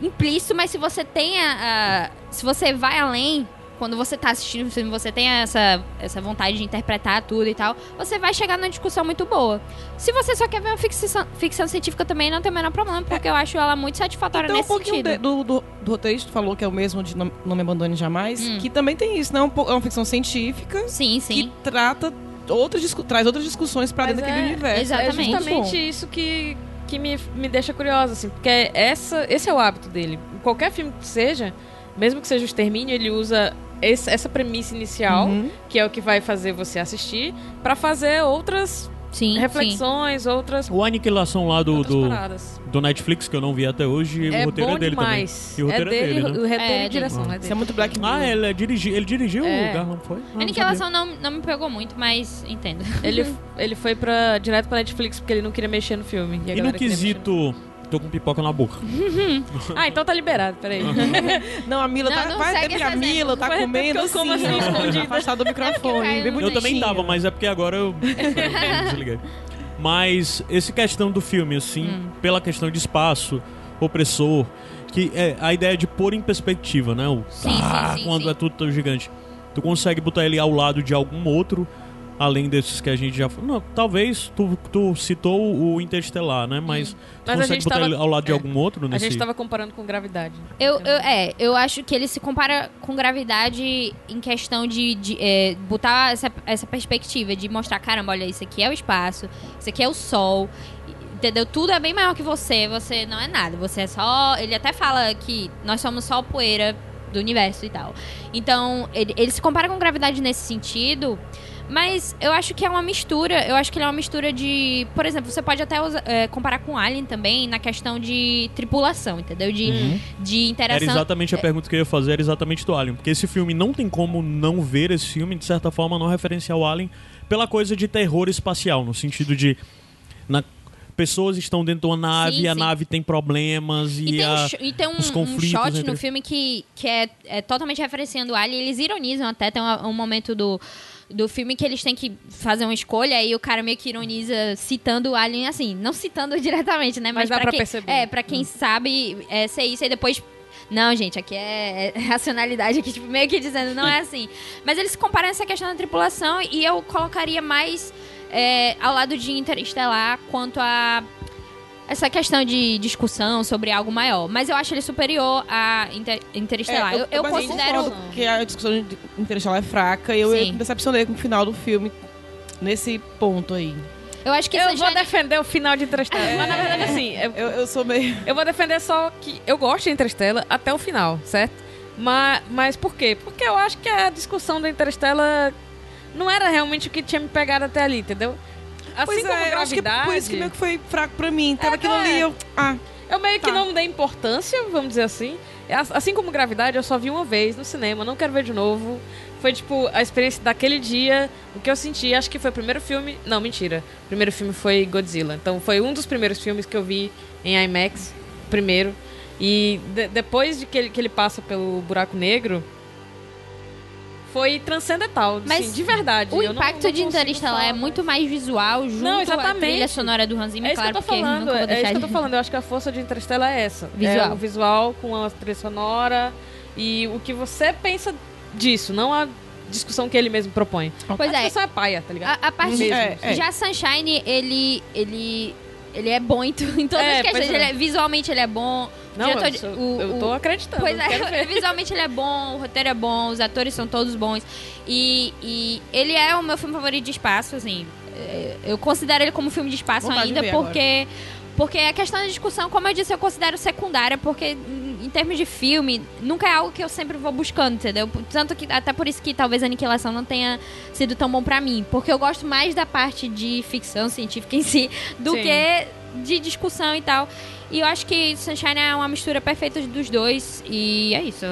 S4: implícito, mas se você tem a, a- Se você vai além. Quando você tá assistindo o filme, você tem essa, essa vontade de interpretar tudo e tal, você vai chegar numa discussão muito boa. Se você só quer ver uma ficção, ficção científica também, não tem o menor problema, porque eu acho ela muito satisfatória
S2: Então, um
S4: nesse
S2: pouquinho
S4: sentido.
S2: de- do, do, do roteirista falou que é o mesmo de Não, Não Me Abandone Jamais,
S4: Hum.
S2: que também tem isso, né? Um po- É uma ficção científica
S4: Sim, sim.
S2: que trata outras, traz outras discussões pra
S3: Mas
S2: dentro daquele
S3: é-
S2: universo.
S4: exatamente.
S3: É
S2: Muito bom.
S3: justamente isso que, que me, me deixa curiosa, assim, porque essa, esse é o hábito dele. Em qualquer filme que seja, mesmo que seja o Extermínio, ele usa esse- essa premissa inicial,
S2: Uhum.
S3: que é o que vai fazer você assistir, pra fazer outras
S4: Sim, sim.
S3: reflexões, outras,
S1: O Aniquilação lá do, do, do Netflix, que eu não vi até hoje,
S3: É
S1: o roteiro
S3: bom
S1: é dele
S3: demais.
S1: também. E o roteiro
S3: é
S1: é,
S3: dele,
S1: dele, né?
S3: o roteiro
S4: É,
S3: e direção,
S1: dele.
S3: é
S2: Isso é
S3: dele.
S2: muito Black Mirror.
S1: Ah, ele, é dirigi, ele dirigiu
S3: É.
S1: o Garland, foi? Ah,
S4: Aniquilação não, não me pegou muito, mas entendo.
S3: Ele, ele foi pra, direto pra Netflix porque ele não queria mexer no filme. E, a
S1: E no quesito... Tô com pipoca na boca.
S3: Ah, então tá liberado, peraí.
S2: Não, a Mila
S4: Não,
S2: tá.
S4: não
S2: vai
S4: segue
S2: até a Mila, tá comendo
S3: Eu
S2: assim,
S3: como assim, escondida.
S2: afastado do microfone.
S4: no
S1: Eu também tava, mas é porque agora eu, desliguei. Mas esse questão do filme, assim,
S4: Hum.
S1: pela questão de espaço, opressor, que é a ideia de pôr em perspectiva, né? O,
S4: Sim, sim,
S1: ah,
S4: sim,
S1: quando
S4: sim.
S1: é tudo tão gigante. Tu consegue botar ele ao lado de algum outro, além desses que a gente já... Não, talvez tu, tu citou o Interestelar, né? Mas tu
S3: Hum. Mas a
S1: consegue
S3: gente
S1: botar
S3: tava-
S1: ele ao lado de
S3: é.
S1: algum outro
S3: A
S1: nesse...
S3: gente tava comparando com gravidade.
S4: Eu, eu- é, eu acho que ele se compara com gravidade em questão de, de, é, botar essa, essa perspectiva de mostrar, caramba, olha, isso aqui é o espaço, isso aqui é o sol, entendeu? Tudo é bem maior que você, você não é nada, você é só... Ele até fala que nós somos só poeira do universo e tal. Então, ele, ele se compara com gravidade nesse sentido... Mas eu acho que é uma mistura. Eu acho que ele é uma mistura de. Por exemplo, você pode até usa- é, comparar com Alien também na questão de tripulação, entendeu? De,
S1: Uhum.
S4: de
S1: Era
S4: interação.
S1: exatamente a pergunta que eu ia fazer, era exatamente do Alien. Porque esse filme não tem como não ver esse filme, de certa forma, não referenciar o Alien pela coisa de terror espacial, no sentido de. Na, pessoas estão dentro de uma nave,
S4: Sim,
S1: a
S4: sim.
S1: nave tem problemas e,
S4: E tem, um,
S1: a.
S4: e tem um,
S1: os
S4: um
S1: conflitos
S4: shot
S1: entre-
S4: no filme que, que é, é totalmente referenciando o Alien. Eles ironizam até, tem um, um momento do, do filme que eles têm que fazer uma escolha e o cara meio que ironiza citando o Alien, assim, não citando diretamente, né? Mas,
S3: Mas dá pra
S4: quem,
S3: perceber.
S4: É, pra quem sabe é, ser isso e depois... Não, gente, aqui é, é racionalidade, aqui, tipo, meio que dizendo, não é assim. Mas eles comparam essa questão da tripulação e eu colocaria mais é, ao lado de Interestelar quanto a essa questão de discussão sobre algo maior. Mas eu acho ele superior a Inter Interestelar.
S2: É,
S4: eu, eu
S2: mas
S4: considero.
S2: que a discussão de Interestelar é fraca e eu, eu
S4: Sim.
S2: me decepcionei com o final do filme nesse ponto aí.
S4: Eu acho que
S3: eu vou defender o final de Interstellar. Mas na verdade, assim, eu,
S2: Eu, eu sou meio.
S3: eu vou defender só que eu gosto de Interstellar até o final, certo? Mas, mas por quê? Porque eu acho que a discussão da Interstellar não era realmente o que tinha me pegado até ali, entendeu? Assim
S2: pois
S3: como
S2: é, que
S3: gravidade,
S2: por isso que meio que foi fraco pra mim. Tava
S3: É,
S2: aquilo
S3: é.
S2: ali, eu. Ah,
S3: eu meio que
S2: Tá.
S3: não dei importância, vamos dizer assim. As- Assim como gravidade, eu só vi uma vez no cinema, não quero ver de novo. Foi tipo a experiência daquele dia, o que eu senti, acho que foi o primeiro filme. Não, mentira. O primeiro filme foi Godzilla. Então foi um dos primeiros filmes que eu vi em IMAX, primeiro. E de- depois de que ele, que ele passa pelo buraco negro, foi transcendental,
S4: Mas
S3: assim, de verdade.
S4: O
S3: Eu não-
S4: impacto
S3: não
S4: de
S3: consigo
S4: Interestelar é muito mais visual, junto
S3: Não,
S4: à
S3: exatamente.
S4: trilha sonora do Hans Zimmer,
S3: É isso
S4: claro,
S3: que eu tô
S4: porque
S3: falando, é isso que eu tô
S4: de-
S3: falando. Eu acho que a força de Interstellar é essa.
S4: Visual.
S3: É o visual com a trilha sonora e o que você pensa disso, não a discussão que ele mesmo propõe.
S4: Pois
S3: a
S4: é,
S3: discussão é paia, tá ligado?
S4: a, a.
S3: Mesmo.
S2: é, é.
S4: Já Sunshine, ele... ele... Ele é bom em, em todas
S3: É,
S4: as questões.
S3: é.
S4: Ele é- visualmente ele é bom.
S3: Não, eu,
S4: de-
S3: sou-
S4: o-
S3: eu tô acreditando.
S4: Pois é, visualmente ele é bom, o roteiro é bom, os atores são todos bons. E, e ele é o meu filme favorito de espaço, assim. É, Eu considero ele como filme de espaço
S2: Vontade de
S4: ainda,
S2: ver
S4: porque. Porque a questão da discussão, como eu disse, eu considero secundária, porque em termos de filme, nunca é algo que eu sempre vou buscando, entendeu? Tanto que, até por isso que talvez a Aniquilação não tenha sido tão bom pra mim. Porque eu gosto mais da parte de ficção científica em si do
S3: Sim.
S4: que de discussão e tal. E eu acho que Sunshine é uma mistura perfeita dos dois. E é isso.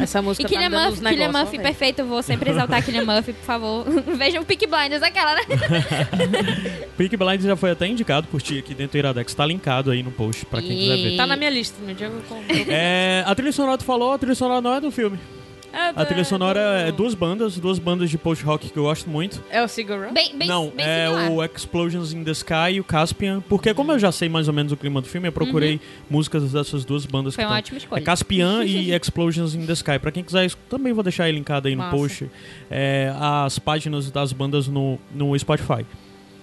S3: Essa música
S4: E Killian
S3: tá
S4: Murphy, Killian Murphy perfeito. Eu vou sempre exaltar Killian Murphy, por favor. Vejam o Peak Blinders, aquela, né?
S1: Peaky Blinders já foi até indicado por ti aqui dentro do Iradex. Tá linkado aí no post pra quem quiser ver.
S3: Tá na minha lista, no dia eu
S1: É, a trilha sonora tu falou, a trilha sonora não é do filme. A trilha sonora é duas bandas, duas bandas de post-rock que eu gosto muito.
S3: É o Sigur?
S4: Bem, bem,
S1: não,
S4: bem
S1: é
S4: similar.
S1: o Explosions in the Sky e o Caspian. Porque como eu já sei mais ou menos o clima do filme, eu procurei músicas dessas duas bandas
S4: Uhum. Foi
S1: que
S4: uma
S1: tão.
S4: ótima escolha.
S1: É Caspian e Explosions in the Sky. Pra quem quiser, também vou deixar aí linkado aí no
S3: Massa.
S1: post é, as páginas das bandas no, no Spotify.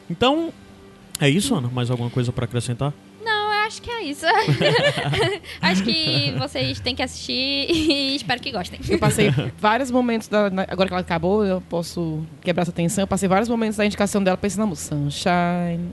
S1: Então, é isso, Ana? Mais alguma coisa pra acrescentar?
S4: Acho que é isso. acho que vocês têm que assistir e espero que gostem.
S2: Eu passei vários momentos, da, agora que ela acabou, eu posso quebrar essa tensão. Eu passei vários momentos da indicação dela pensando música. Sunshine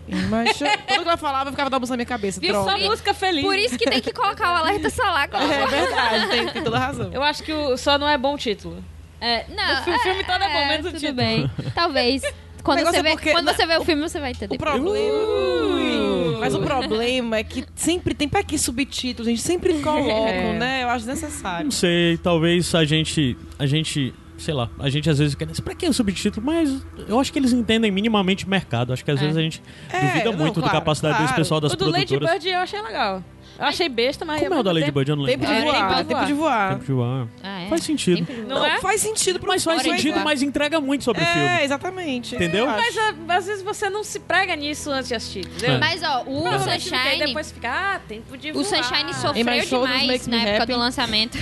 S2: show. Tudo que ela falava, eu ficava da música na minha cabeça.
S3: Viu
S2: Droga.
S3: só música feliz.
S4: Por isso que tem que colocar o alerta solar. como-
S2: É verdade, tem, tem toda a razão.
S3: Eu acho que o, só não é bom o título.
S4: É, não,
S3: O filme- filme todo é bom, menos o título.
S4: bem. Talvez. Quando,
S2: negócio
S4: você
S2: é
S4: vê,
S2: porque-
S4: quando você vê o filme, você vai entender.
S2: O problema. Ui. Mas o problema é que sempre tem pra que subtítulos, a gente sempre colocam,
S3: É.
S2: né? Eu acho necessário.
S1: Não sei, talvez a gente. A gente. Sei lá, a gente às vezes quer dizer, pra que o subtítulo? Mas eu acho que eles entendem minimamente mercado. Acho que às
S3: É.
S1: vezes a gente
S2: É,
S1: duvida
S2: não,
S1: muito da
S2: claro,
S1: capacidade desse
S2: claro.
S1: pessoal das
S3: o do Lady
S1: produtoras.
S3: Bird eu achei legal. Eu achei besta, mas...
S1: Como é o da
S3: mesmo
S1: Lady
S3: tempo-
S1: Bird? Eu não
S2: Tempo
S1: lembro.
S2: de
S3: É,
S2: voar,
S3: tempo de
S2: tempo de voar.
S1: Tempo de voar.
S4: Ah, é?
S1: Faz sentido.
S4: Sempre-
S3: Não é?
S2: Faz sentido pro
S1: Mas faz sentido, mas entrega muito sobre o
S2: É,
S1: filme.
S2: exatamente.
S1: Entendeu?
S3: Mas ah, às vezes você não se prega nisso antes de assistir, entendeu?
S1: É.
S4: Mas, ó, o Sunshine...
S3: depois fica, ah, tempo de
S4: O
S3: voar.
S4: Sunshine
S2: Em
S4: sofreu demais na época
S2: Happy.
S4: do lançamento.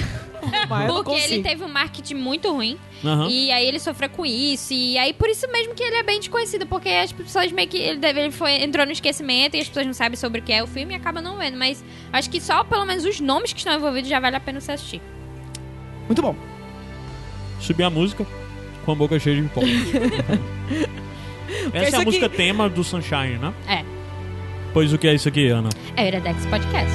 S2: Não
S4: Porque ele teve um marketing muito ruim.
S1: Aham.
S4: E aí ele sofreu com isso. E aí por isso mesmo que ele é bem desconhecido. Porque as pessoas meio que. Ele, deve- ele foi, entrou no esquecimento e as pessoas não sabem sobre o que é o filme e acabam não vendo. Mas acho que só pelo menos os nomes que estão envolvidos já vale a pena você assistir.
S2: Muito bom.
S1: Subir a música com a boca cheia de pó. Essa é a
S2: aqui-
S1: música tema do Sunshine, né?
S4: É.
S1: Pois o que é isso aqui, Ana?
S4: É o Iradex Podcast.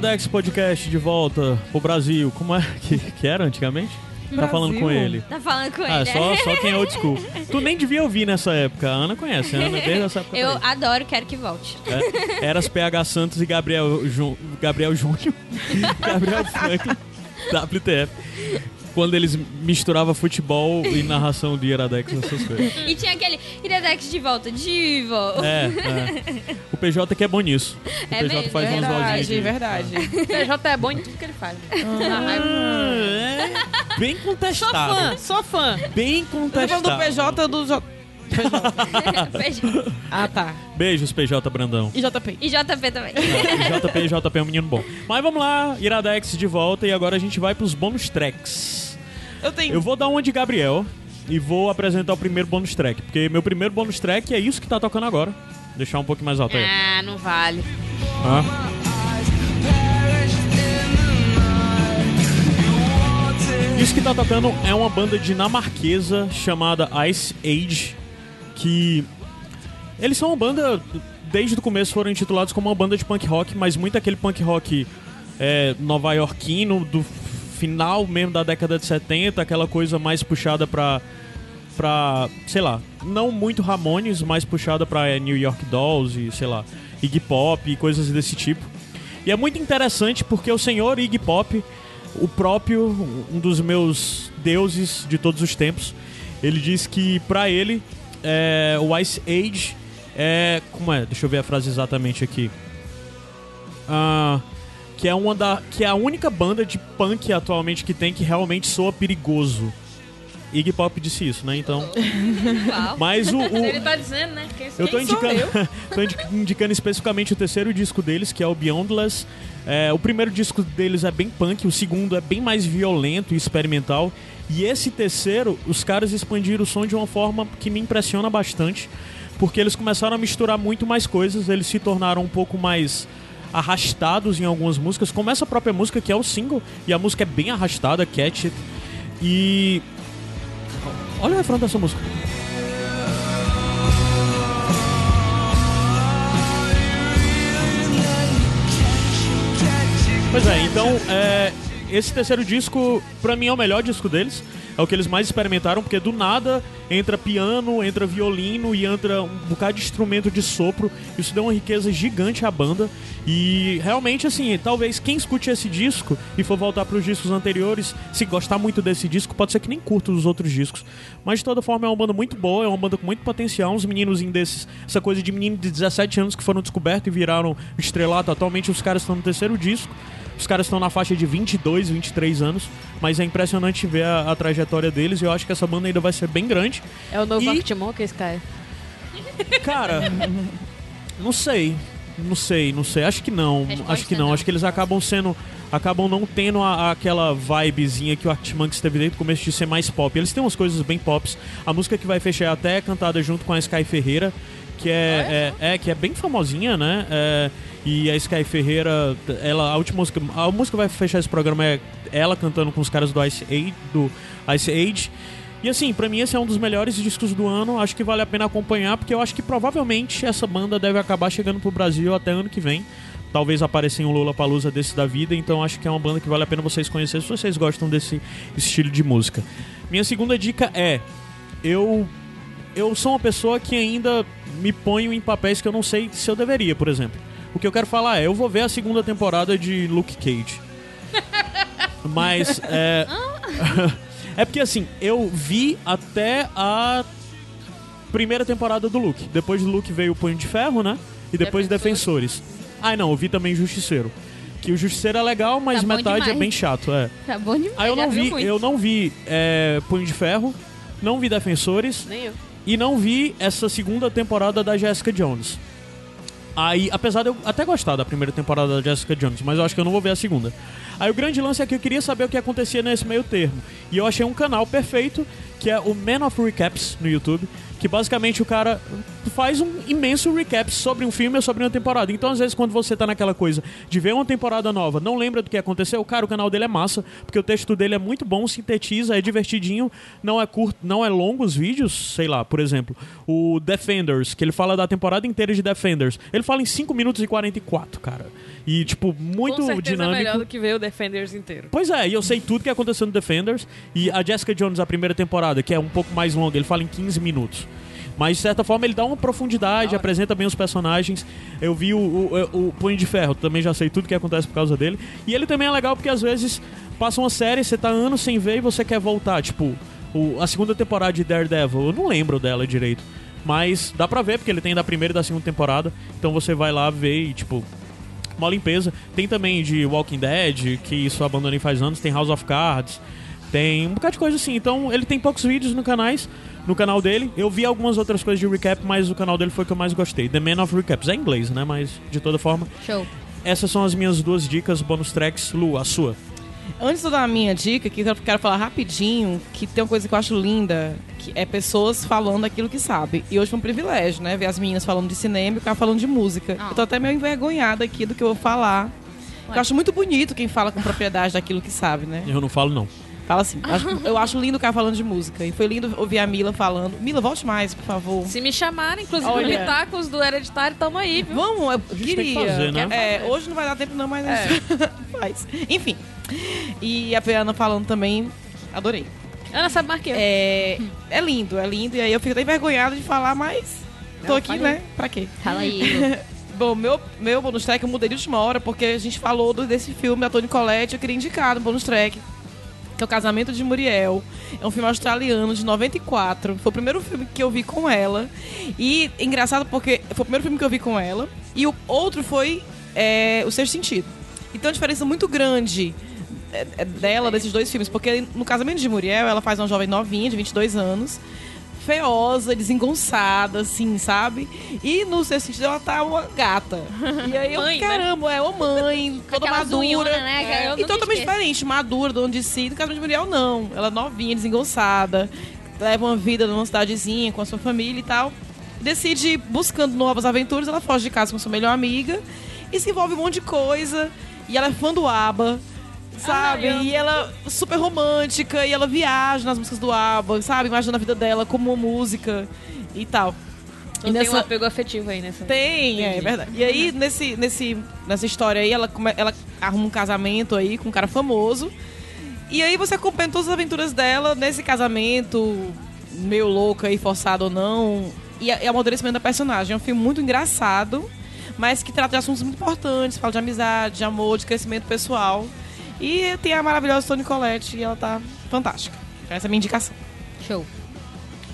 S1: Iradex Podcast de volta pro Brasil. Como é que, que era antigamente? Tá falando com
S2: Brasil?
S1: ele.
S4: Tá falando com
S1: Ah,
S4: ele.
S1: só, só quem é old school. Tu nem devia ouvir nessa época. A Ana conhece, a Ana desde essa época.
S4: Eu
S1: pra aí.
S4: adoro, quero que volte.
S1: É, Eras PH Santos e Gabriel, Ju, Gabriel Júnior. Gabriel Franklin. WTF. Quando eles misturavam futebol e narração de Iradex, essas coisas.
S4: E tinha aquele Iradex de volta, Divo.
S1: É, é. O PJ que é bom nisso. O
S4: É
S1: PJ
S4: mesmo,
S1: faz umas vozinhas de...
S2: Verdade, verdade.
S3: O PJ é bom em tudo que ele faz.
S1: Ah, é bem
S3: Sou
S1: contestado.
S3: fã, sou fã.
S1: Bem
S2: Tô falando do
S1: contestado.
S2: PJ do Ah, tá.
S1: Beijos, PJ Brandão.
S2: E JP.
S4: E JP também.
S1: É, JP, JP é um menino bom. Mas vamos lá, Iradex de volta e agora a gente vai pros bônus tracks.
S2: Eu tenho.
S1: Eu vou dar uma de Gabriel e vou apresentar o primeiro bônus track, porque meu primeiro bônus track é isso que tá tocando agora. Deixar um pouquinho mais alto aí.
S3: Ah, não vale.
S1: Ah. Isso que tá tocando é uma banda dinamarquesa chamada Ice Age, que Eles são uma banda, desde o começo foram intitulados como uma banda de punk rock, mas muito aquele punk rock é, nova-iorquino, do final mesmo da década de 70, aquela coisa mais puxada pra, pra sei lá, não muito Ramones, mais puxada pra é, New York Dolls e, sei lá, Iggy Pop e coisas desse tipo. E é muito interessante porque o senhor Iggy Pop, o próprio, um dos meus deuses de todos os tempos, ele diz que pra ele é, o Ice Age é. Como é? Deixa eu ver a frase exatamente aqui. Ah, que é uma da. Que é a única banda de punk atualmente que tem que realmente soa perigoso. Iggy Pop disse isso, né? Então. Mas o- o,
S3: Ele tá dizendo, né? Quem,
S1: eu tô indicando, tô indi- indicando especificamente o terceiro disco deles, que é o Beyondless. É, o primeiro disco deles é bem punk, o segundo é bem mais violento e experimental. E esse terceiro, os caras expandiram o som de uma forma que me impressiona bastante, porque eles começaram a misturar muito mais coisas, eles se tornaram um pouco mais arrastados em algumas músicas, como essa própria música que é o single, e a música é bem arrastada, Catch It. E. Olha o refrão dessa música. Pois é, então é, esse terceiro disco, pra mim, é o melhor disco deles. É o que eles mais experimentaram, porque do nada entra piano, entra violino e entra um bocado de instrumento de sopro. Isso deu uma riqueza gigante à banda. E realmente, assim, talvez quem escute esse disco e for voltar pros discos anteriores, se gostar muito desse disco, pode ser que nem curta os outros discos. Mas de toda forma, é uma banda muito boa, é uma banda com muito potencial. Uns meninos desses, essa coisa de menino de 17 anos que foram descobertos e viraram estrelato. Atualmente, os caras estão no terceiro disco. Os caras estão na faixa de 22, 23 anos, mas é impressionante ver a, a trajetória deles e eu acho que essa banda ainda vai ser bem grande.
S3: É o novo
S1: E-
S3: Arctic Monkeys, cara.
S1: Cara, não sei. Não sei, não sei. Acho que não.
S4: Resposta
S1: acho que não.
S4: não.
S1: Acho que eles acabam sendo. Acabam não tendo a- aquela vibezinha que o Arctic Monkeys teve desde o começo de ser mais pop. Eles têm umas coisas bem pops. A música que vai fechar é até cantada junto com a Sky Ferreira, que é, é, é- que é bem famosinha, né? É, e a Sky Ferreira, ela, a última música. A música que vai fechar esse programa é ela cantando com os caras do Ice Age. Do Ice Age. E assim, pra mim esse é um dos melhores discos do ano. Acho que vale a pena acompanhar, porque eu acho que provavelmente essa banda deve acabar chegando pro Brasil até ano que vem. Talvez apareça um Lula Palusa desse da vida, então acho que é uma banda que vale a pena vocês conhecerem se vocês gostam desse estilo de música. Minha segunda dica é: eu eu sou uma pessoa que ainda me ponho em papéis que eu não sei se eu deveria, por exemplo. O que eu quero falar é, eu vou ver a segunda temporada de Luke Cage. Mas é é porque assim, eu vi até a primeira temporada do Luke. Depois do Luke veio o Punho de Ferro, né? E depois Defensores. Ah, não, eu vi também Justiceiro. Que o Justiceiro é legal, mas
S4: Tá
S1: metade é bem chato, é.
S4: Tá bom demais.
S1: Aí eu não vi,
S4: muito.
S1: eu não vi é, Punho de Ferro, não vi Defensores
S3: Nem eu.
S1: e não vi essa segunda temporada da Jessica Jones. Aí, apesar de eu até gostar da primeira temporada da Jessica Jones, mas eu acho que eu não vou ver a segunda. Aí o grande lance é que eu queria saber o que acontecia nesse meio termo. E eu achei um canal perfeito, que é o Man of Recaps no YouTube, que basicamente o cara faz um imenso recap sobre um filme ou sobre uma temporada. Então, às vezes, quando você tá naquela coisa de ver uma temporada nova, não lembra do que aconteceu, cara, o canal dele é massa, porque o texto dele é muito bom, sintetiza, é divertidinho, não é curto, não é longo os vídeos, sei lá, por exemplo, o Defenders, que ele fala da temporada inteira de Defenders. Ele fala em 5 minutos e 44, cara. E, tipo, muito
S3: Com certeza
S1: dinâmico.
S3: é melhor do que ver o Defenders inteiro.
S1: Pois é, e eu sei tudo que aconteceu no Defenders. E a Jessica Jones, a primeira temporada, que é um pouco mais longa, ele fala em 15 minutos. Mas, de certa forma, ele dá uma profundidade, apresenta bem os personagens. Eu vi o, o, o Punho de Ferro, também já sei tudo que acontece por causa dele. E ele também é legal porque, às vezes, passa uma série, você tá anos sem ver e você quer voltar. Tipo, o- a segunda temporada de Daredevil, eu não lembro dela direito. Mas dá pra ver, porque ele tem da primeira e da segunda temporada. Então você vai lá ver e, tipo, uma limpeza. Tem também de Walking Dead, que isso eu abandonei faz anos. Tem House of Cards. Tem um bocado de coisa assim. Então ele tem poucos vídeos no canais, no canal dele. Eu vi algumas outras coisas de recap, mas o canal dele foi o que eu mais gostei. The Man of Recaps. É em inglês, né? Mas de toda forma,
S4: Show.
S1: essas são as minhas duas dicas, bonus tracks. Lu, a sua.
S2: Antes de eu dar a minha dica, que eu quero falar rapidinho, que tem uma coisa que eu acho linda, que é pessoas falando aquilo que sabe. E hoje foi um privilégio, né? Ver as meninas falando de cinema e o cara falando de música.
S4: Ah.
S2: Eu tô até meio envergonhada aqui do que eu vou falar. Eu acho muito bonito quem fala com propriedade daquilo que sabe, né?
S1: Eu não falo, não.
S2: Fala assim. acho- eu acho lindo o cara falando de música. E foi lindo ouvir a Mila falando. Mila, volte mais, por favor.
S3: Se me chamarem, inclusive
S2: Olha.
S3: no Pitacos do Hereditário, tamo aí, viu?
S2: Vamos, eu queria.
S1: que fazer, né?
S2: É, hoje não vai dar tempo não, mas a gente faz. Enfim. E a Ana falando também, adorei.
S3: Ana sabe mais que eu.
S2: É, é lindo, é lindo. E aí eu fico até envergonhada de falar, mas tô
S3: Não,
S2: aqui,
S3: fale
S2: né? Pra quê?
S4: Fala aí.
S2: Bom, meu, meu bônus track eu mudei de última hora, porque a gente falou do- desse filme da Toni Collette, eu queria indicar no bônus track. Que é o Casamento de Muriel. É um filme australiano de 94. Foi o primeiro filme que eu vi com ela. E engraçado porque foi o primeiro filme que eu vi com ela. E o outro foi é, O Sexto Sentido. Então, uma diferença muito grande é, é, dela, desses dois filmes. Porque no Casamento de Muriel, ela faz uma jovem novinha, de 22 anos feiosa, desengonçada, assim, sabe? E no seu sentido ela tá uma gata. E aí eu,
S3: Mãe, né?
S2: caramba, é uma mãe, toda madura.
S4: unhonas, né? eu
S2: E totalmente
S4: esqueço.
S2: diferente, madura, dona de si. No caso de Muriel, não. Ela é novinha, desengonçada, leva uma vida numa cidadezinha com a sua família e tal. Decide ir buscando novas aventuras, ela foge de casa com sua melhor amiga e se envolve um monte de coisa. E ela é fã do ABBA, sabe?
S3: Ai, eu-
S2: e ela é super romântica e ela viaja nas músicas do ABBA, sabe? Imaginando a vida dela como uma música e tal.
S3: Então tem um apego afetivo aí nessa.
S2: Tem, é,
S3: Entendi.
S2: verdade. E aí, nesse, nesse, nessa história aí, ela, ela arruma um casamento aí com um cara famoso. E aí você acompanha todas as aventuras dela nesse casamento, meio louco aí, forçado ou não. E, a- e o amadurecimento da personagem. É um filme muito engraçado, mas que trata de assuntos muito importantes. Fala de amizade, de amor, de crescimento pessoal. E tem a maravilhosa Toni Collette e ela tá fantástica. Essa é a minha indicação.
S4: Show.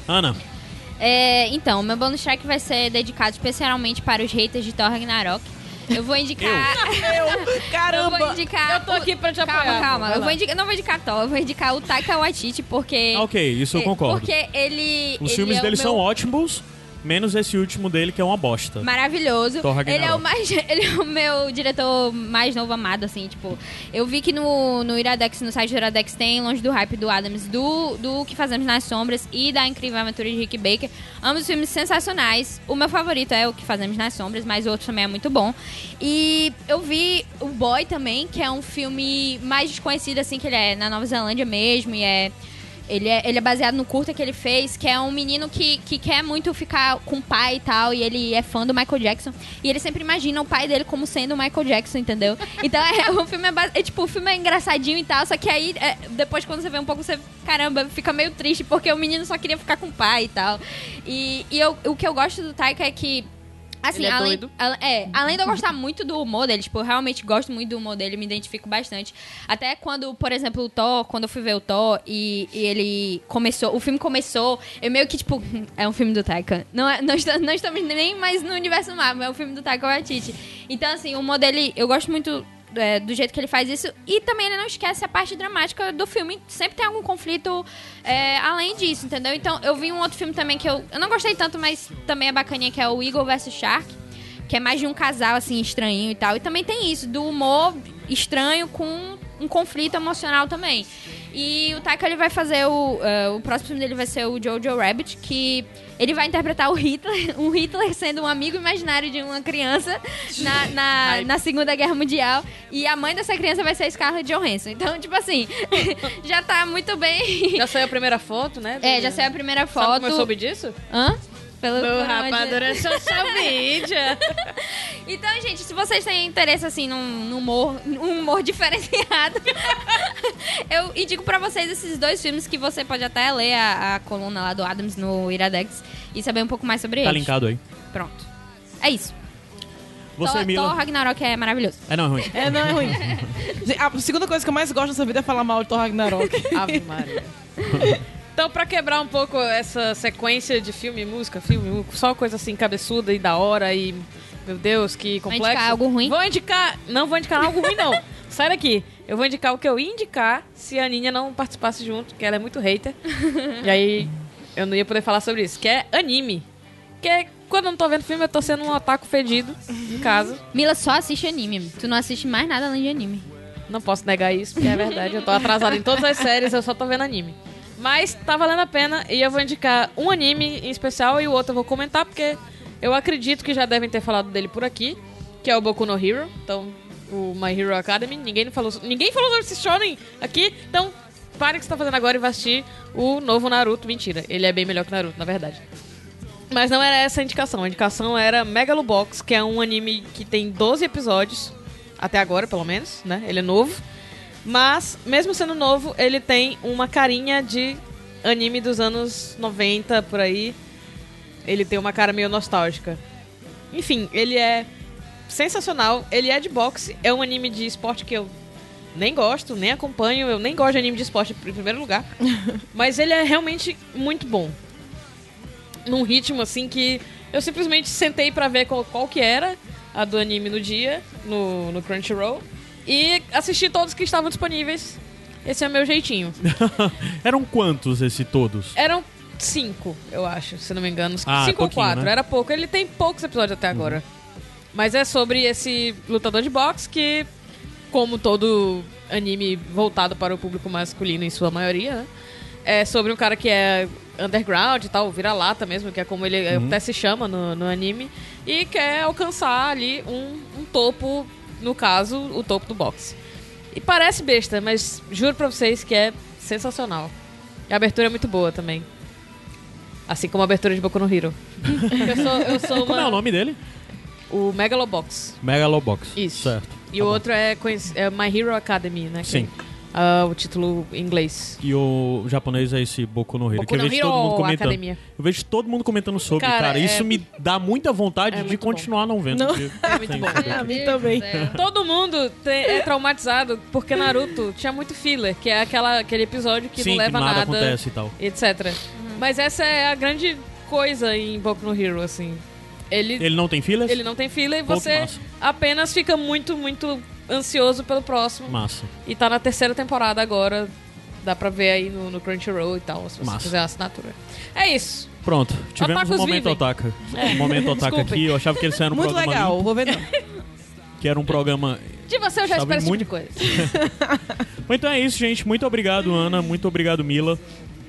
S1: Ana,
S4: É, então, meu bônus track vai ser dedicado especialmente para os haters de Thor Ragnarok. Eu vou indicar.
S2: Eu,
S4: Eu
S2: caramba!
S4: vou indicar.
S3: Eu tô aqui pra te
S4: calma,
S3: apoiar,
S4: Calma,
S3: vai
S4: Eu vou indicar, não vou indicar Thor, eu vou indicar o Taika Waititi, porque.
S1: Ah, ok, isso eu
S4: é,
S1: concordo.
S4: Porque ele.
S1: Os
S4: ele
S1: filmes
S4: é
S1: dele
S4: meu-
S1: são ótimos, menos esse último dele que é uma bosta.
S4: Maravilhoso. Ele é o mais. Ele é o meu diretor mais novo amado, assim, tipo. Eu vi que no, no Iradex, no site do Iradex, tem Longe do Hype do Adams, do, do Que Fazemos nas Sombras e da Incrível Aventura de Rick Baker. Ambos filmes sensacionais. O meu favorito é o Que Fazemos nas Sombras, mas o outro também é muito bom. E eu vi o Boy também, que é um filme mais desconhecido, assim, que ele é na Nova Zelândia mesmo, e é. Ele é, ele é baseado no curta que ele fez, que é um menino que, que quer muito ficar com o pai e tal, e ele é fã do Michael Jackson. E ele sempre imagina o pai dele como sendo o Michael Jackson, entendeu? Então é, o filme é, é, tipo, o filme é engraçadinho e tal, só que aí, é, depois quando você vê um pouco, você, caramba, fica meio triste, porque o menino só queria ficar com o pai e tal. E, e eu, o que eu gosto do Taika é que. Assim,
S3: Ele é
S4: além,
S3: doido.
S4: é, além de eu gostar muito do humor dele, tipo, eu realmente gosto muito do humor dele, me identifico bastante. Até quando, por exemplo, o Thor, quando eu fui ver o Thor e, e ele começou, o filme começou, eu meio que, tipo, é um filme do Taika. Não, é, não, está- não estamos nem mais no universo Marvel, é um filme do Taika Waititi. Então, assim, o humor dele, eu gosto muito é, do jeito que ele faz isso. E também ele não esquece a parte dramática do filme. Sempre tem algum conflito é, além disso, entendeu? Então, eu vi um outro filme também que eu, eu não gostei tanto, mas também é bacaninha, que é o Eagle vs Shark. Que é mais de um casal, assim, estranho e tal. E também tem isso, do humor estranho com um conflito emocional também. E o Taika, ele vai fazer o... é, o próximo filme dele vai ser o Jojo Rabbit, que ele vai interpretar o Hitler, um Hitler sendo um amigo imaginário de uma criança na, na, na Segunda Guerra Mundial. E a mãe dessa criança vai ser a Scarlett Johansson. Então, tipo assim, já tá muito bem...
S3: Já saiu a primeira foto, né?
S4: É, já saiu a primeira
S3: Sabe
S4: foto.
S3: como eu soube disso?
S4: Hã? Pelo
S3: No
S4: por onde-
S3: Rapadura Social Media.
S4: Então, gente, se vocês têm interesse, assim, num, num humor, num humor diferenciado, eu indico pra vocês esses dois filmes que você pode até ler a, a coluna lá do Adams no Iradex e saber um pouco mais sobre
S1: Tá
S4: eles.
S1: linkado aí.
S4: Pronto. É isso.
S1: Você,
S4: Thor. Thor Ragnarok é maravilhoso.
S1: É, não, é ruim.
S2: É, não é ruim. A segunda coisa que eu mais gosto nessa vida é falar mal de Thor Ragnarok.
S3: Ave Maria. Então, pra quebrar um pouco essa sequência de filme, música, filme, só coisa assim cabeçuda e da hora e. Meu Deus, que complexo.
S4: indicar algo ruim?
S3: Vou indicar. Não vou indicar algo ruim, não. Sai daqui. Eu vou indicar o que eu ia indicar se a Ninha não participasse junto, que ela é muito hater. e aí eu não ia poder falar sobre isso, que é anime. Que é, quando eu não tô vendo filme, eu tô sendo um otaku fedido em casa.
S4: Mila só assiste anime. Tu não assiste mais nada além de anime.
S3: Não posso negar isso, porque é verdade. Eu tô atrasada em todas as séries, eu só tô vendo anime. Mas tá valendo a pena e eu vou indicar um anime em especial e o outro eu vou comentar, porque eu acredito que já devem ter falado dele por aqui, que é o Boku no Hero. Então, o My Hero Academy. Ninguém falou, ninguém falou sobre esse shonen aqui, então pare o que você tá fazendo agora e vai assistir o novo Naruto. Mentira, ele é bem melhor que Naruto, na verdade. Mas não era essa a indicação. A indicação era Megalobox, que é um anime que tem 12 episódios, até agora, pelo menos, né? Ele é novo. Mas, mesmo sendo novo, ele tem uma carinha de anime dos anos 90, por aí. Ele tem uma cara meio nostálgica. Enfim, ele é sensacional. Ele é de boxe, é um anime de esporte que eu nem gosto, nem acompanho, eu nem gosto de anime de esporte em primeiro lugar. Mas ele é realmente muito bom. Num ritmo assim que eu simplesmente sentei pra ver qual, qual que era a do anime no dia, no, no Crunchyroll, e assisti todos que estavam disponíveis. Esse é o meu jeitinho.
S1: Eram quantos esse todos?
S3: Eram cinco, eu acho, se não me engano.
S1: Ah,
S3: cinco ou quatro,
S1: né?
S3: era pouco. Ele tem poucos episódios até agora. Mas é sobre esse lutador de boxe que, como todo anime voltado para o público masculino em sua maioria, né? É sobre um cara que é underground e tal, vira-lata mesmo, que é como ele até se chama no, no anime, e quer alcançar ali um, um topo, no caso, o topo do boxe. E parece besta, mas juro pra vocês que é sensacional. E a abertura é muito boa também. Assim como a abertura de Boku no Hero. eu sou, eu sou
S1: Como
S3: uma-
S1: é o nome dele?
S3: O Megalobox.
S1: Megalobox.
S3: Isso.
S1: Certo.
S3: E
S1: Tá
S3: o
S1: bom.
S3: outro é, conhec- é My Hero Academy, né? que
S1: Sim.
S3: é, ah, o título em inglês.
S1: E o japonês é esse Boku no Hero.
S3: Boku
S1: que eu vejo todo mundo comentando.
S3: Academia.
S1: Eu vejo todo mundo comentando sobre,
S3: Cara,
S1: cara.
S3: é-
S1: Isso me dá muita vontade
S3: é
S1: de
S3: muito bom.
S1: continuar não vendo.
S2: Não.
S3: É muito bom.
S1: sim.
S2: a mim também.
S4: céu.
S3: Todo mundo é traumatizado porque Naruto tinha muito filler, que é aquela, aquele episódio que
S1: Sim,
S3: não leva
S1: que nada,
S3: nada,
S1: acontece e tal.
S3: etc. Mas essa é a grande coisa em Boku no Hero, assim. Ele, ele,
S1: Ele não tem filas?
S3: não tem filler e você
S1: massa.
S3: apenas fica muito, muito ansioso pelo próximo.
S1: Massa.
S3: E tá na terceira temporada agora. Dá pra ver aí no, no Crunchyroll e tal, se você
S1: Massa.
S3: fizer a assinatura. É isso.
S1: Pronto, tivemos
S3: Otakus
S1: um momento
S3: vivem.
S1: otaka.
S3: É,
S1: Um momento otaka
S3: desculpem.
S1: aqui. Eu achava que esse era um
S2: Muito
S1: programa
S2: legal,
S1: limpo,
S2: vou ver não.
S1: que era um programa...
S3: De você eu já
S1: Sabe
S3: espero esse tipo
S1: muito.
S3: de coisa.
S1: Bom, então é isso, gente. Muito obrigado, Ana. Muito obrigado, Mila.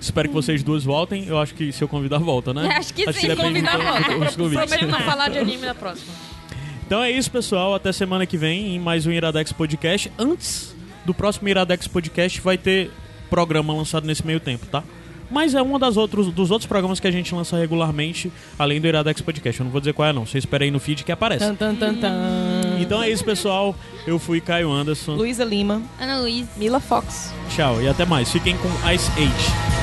S1: Espero que vocês duas voltem. Eu acho que se eu convidar, volta, né?
S4: Acho que sim,
S1: depende
S3: Convidar volta.
S1: dos convites.
S3: Prometo não falar de anime na próxima.
S1: Então é isso, pessoal. Até semana que vem em mais um Iradex Podcast. Antes do próximo Iradex Podcast vai ter programa lançado nesse meio tempo, tá? Mas é um das outros, dos outros programas que a gente lança regularmente, além do Iradex Podcast. Eu não vou dizer qual é, não. Você espera aí no feed que aparece.
S2: Tan, tan, tan, tan.
S1: Então é isso, pessoal. Eu fui Caio Anderson.
S2: Luísa Lima.
S4: Ana Luiz.
S2: Mila Fox.
S1: Tchau e até mais. Fiquem com Ice Age.